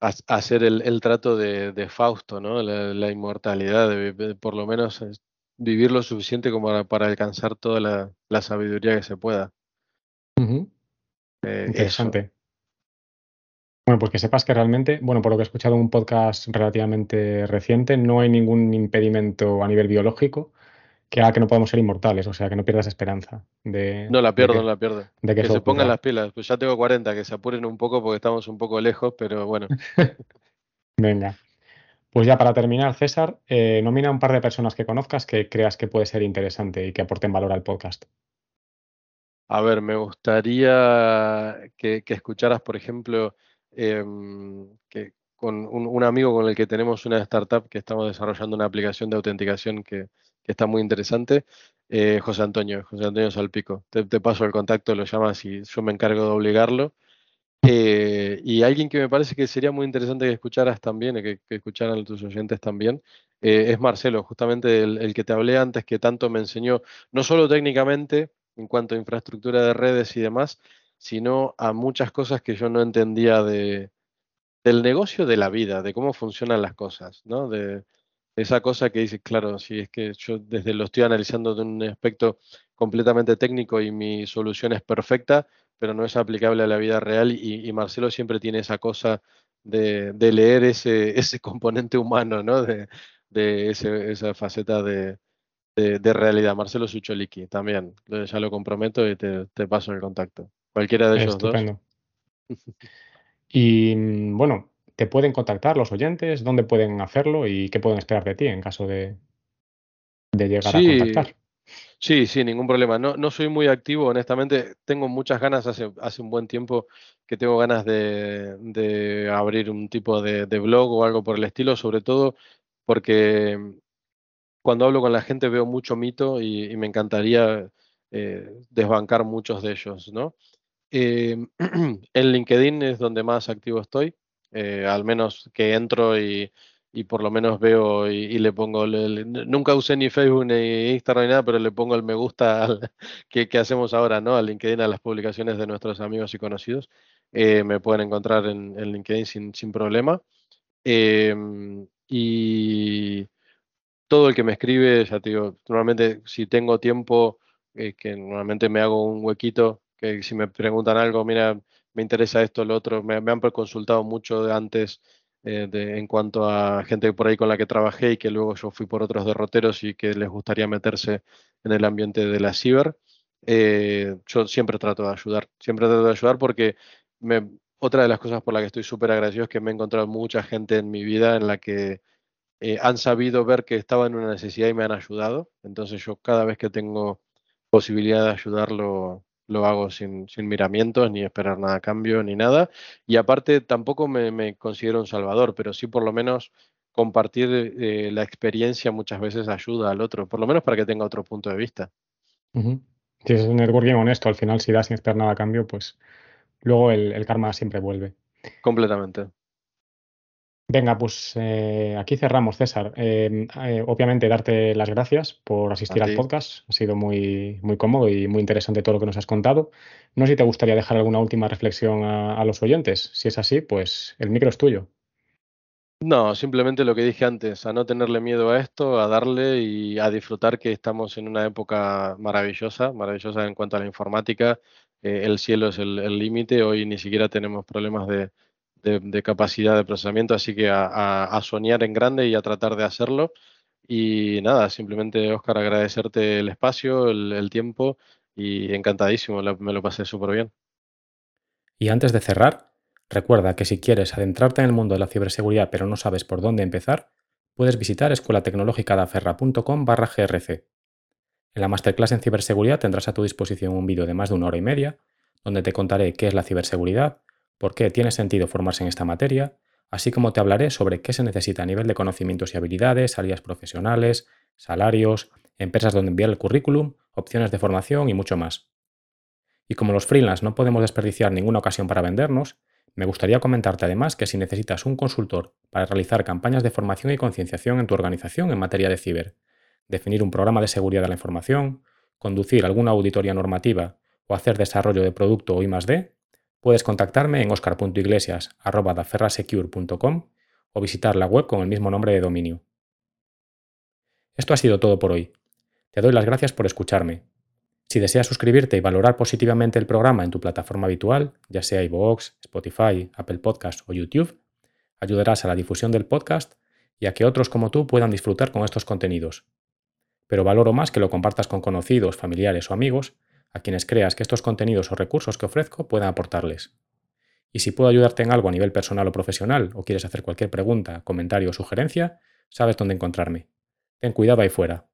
S4: ha- hacer el, el trato de, de Fausto, ¿no? La, la inmortalidad, de, por lo menos vivir lo suficiente como para, para alcanzar toda la, la sabiduría que se pueda. Eh, eso.
S1: Interesante. Bueno, pues que sepas que realmente, bueno, por lo que he escuchado en un podcast relativamente reciente, no hay ningún impedimento a nivel biológico que haga que no podamos ser inmortales, o sea, que no pierdas esperanza de,
S4: No la
S1: de
S4: pierdo,
S1: que,
S4: no la pierdo.
S1: de que
S4: se pongan las pilas, pues ya tengo 40, que se apuren un poco porque estamos un poco lejos, pero bueno.
S1: Venga. Pues ya para terminar, César, eh, nomina un par de personas que conozcas que creas que puede ser interesante y que aporten valor al podcast.
S4: A ver, me gustaría que, que escucharas, por ejemplo, em, que con un, un amigo con el que tenemos una startup que estamos desarrollando una aplicación de autenticación que, que está muy interesante, eh, José Antonio, José Antonio Salpico. Te, paso el contacto, lo llamas y yo me encargo de obligarlo. Eh, y alguien que me parece que sería muy interesante que escucharas también, que, que escucharan tus oyentes también, eh, es Marcelo, justamente el, el que te hablé antes, que tanto me enseñó, no solo técnicamente, en cuanto a infraestructura de redes y demás, sino a muchas cosas que yo no entendía de, del negocio de la vida, de cómo funcionan las cosas, ¿no? De esa cosa que dices, claro, si es que yo desde lo estoy analizando de un aspecto completamente técnico y mi solución es perfecta, pero no es aplicable a la vida real y, Marcelo siempre tiene esa cosa de, leer ese, ese componente humano, ¿no? De, de esa faceta de, de, realidad. Marcelo Sucholiki también, ya lo comprometo y te, paso el contacto. Cualquiera de ellos dos.
S1: Y mm, bueno, ¿te pueden contactar los oyentes? ¿Dónde pueden hacerlo? ¿Y qué pueden esperar de ti en caso de, de llegar a contactar?
S4: Sí, sí, ningún problema. No, no soy muy activo, honestamente. Tengo muchas ganas, hace, hace un buen tiempo que tengo ganas de, de abrir un tipo de, de blog o algo por el estilo, sobre todo porque cuando hablo con la gente veo mucho mito y, y me encantaría eh, desbancar muchos de ellos, ¿no? Eh, en LinkedIn es donde más activo estoy, eh, al menos que entro y, y por lo menos veo y, le pongo, nunca usé ni Facebook ni Instagram ni nada, pero le pongo el me gusta al- que, que hacemos ahora, ¿no? A LinkedIn, a las publicaciones de nuestros amigos y conocidos. Eh, me pueden encontrar en, en LinkedIn sin, sin problema. Em, y todo el que me escribe, ya te digo, normalmente si tengo tiempo, eh, que normalmente me hago un huequito, que si me preguntan algo, mira, me interesa esto, lo otro, me, han consultado mucho antes eh, de, en cuanto a gente por ahí con la que trabajé y que luego yo fui por otros derroteros y que les gustaría meterse en el ambiente de la ciber. Eh, yo siempre trato de ayudar, siempre trato de ayudar porque otra de las cosas por las que estoy súper agradecido es que me he encontrado mucha gente en mi vida en la que eh, han sabido ver que estaba en una necesidad y me han ayudado. Entonces yo cada vez que tengo posibilidad de ayudarlo, lo hago sin, sin miramientos, ni esperar nada a cambio, ni nada. Y aparte tampoco me, me considero un salvador, pero sí por lo menos compartir eh, la experiencia muchas veces ayuda al otro, por lo menos para que tenga otro punto de vista.
S1: Si es un networking honesto, al final si das sin esperar nada a cambio, pues luego el, el karma siempre vuelve.
S4: Completamente.
S1: Venga, pues eh, aquí cerramos, César. Eh, eh, obviamente, darte las gracias por asistir al podcast. Ha sido muy, muy cómodo y muy interesante todo lo que nos has contado. No sé si te gustaría dejar alguna última reflexión a, a los oyentes. Si es así, pues el micro es tuyo.
S4: No, simplemente lo que dije antes, a no tenerle miedo a esto, a darle y a disfrutar que estamos en una época maravillosa, maravillosa en cuanto a la informática. El cielo es el límite, hoy ni siquiera tenemos problemas de, de- capacidad de procesamiento, así que a, a- soñar en grande y a tratar de hacerlo. Y nada, simplemente, Oscar, agradecerte el espacio, el, tiempo y encantadísimo, me lo pasé súper bien.
S1: Y antes de cerrar, recuerda que si quieres adentrarte en el mundo de la ciberseguridad pero no sabes por dónde empezar, puedes visitar escuelatecnologicadaferra.com barra grc. En la masterclass en ciberseguridad tendrás a tu disposición un vídeo de más de una hora y media, donde te contaré qué es la ciberseguridad, por qué tiene sentido formarse en esta materia, así como te hablaré sobre qué se necesita a nivel de conocimientos y habilidades, salidas profesionales, salarios, empresas donde enviar el currículum, opciones de formación y mucho más. Y como los freelance no podemos desperdiciar ninguna ocasión para vendernos, me gustaría comentarte además que si necesitas un consultor para realizar campañas de formación y concienciación en tu organización en materia de ciber, definir un programa de seguridad de la información, conducir alguna auditoría normativa o hacer desarrollo de producto o I+D, puedes contactarme en oscar.iglesias.daferrasecure.com o visitar la web con el mismo nombre de dominio. Esto ha sido todo por hoy. Te doy las gracias por escucharme. Si deseas suscribirte y valorar positivamente el programa en tu plataforma habitual, ya sea iVoox, Spotify, Apple Podcast o YouTube, ayudarás a la difusión del podcast y a que otros como tú puedan disfrutar con estos contenidos. Pero valoro más que lo compartas con conocidos, familiares o amigos, a quienes creas que estos contenidos o recursos que ofrezco puedan aportarles. Y si puedo ayudarte en algo a nivel personal o profesional, o quieres hacer cualquier pregunta, comentario o sugerencia, sabes dónde encontrarme. Ten cuidado ahí fuera.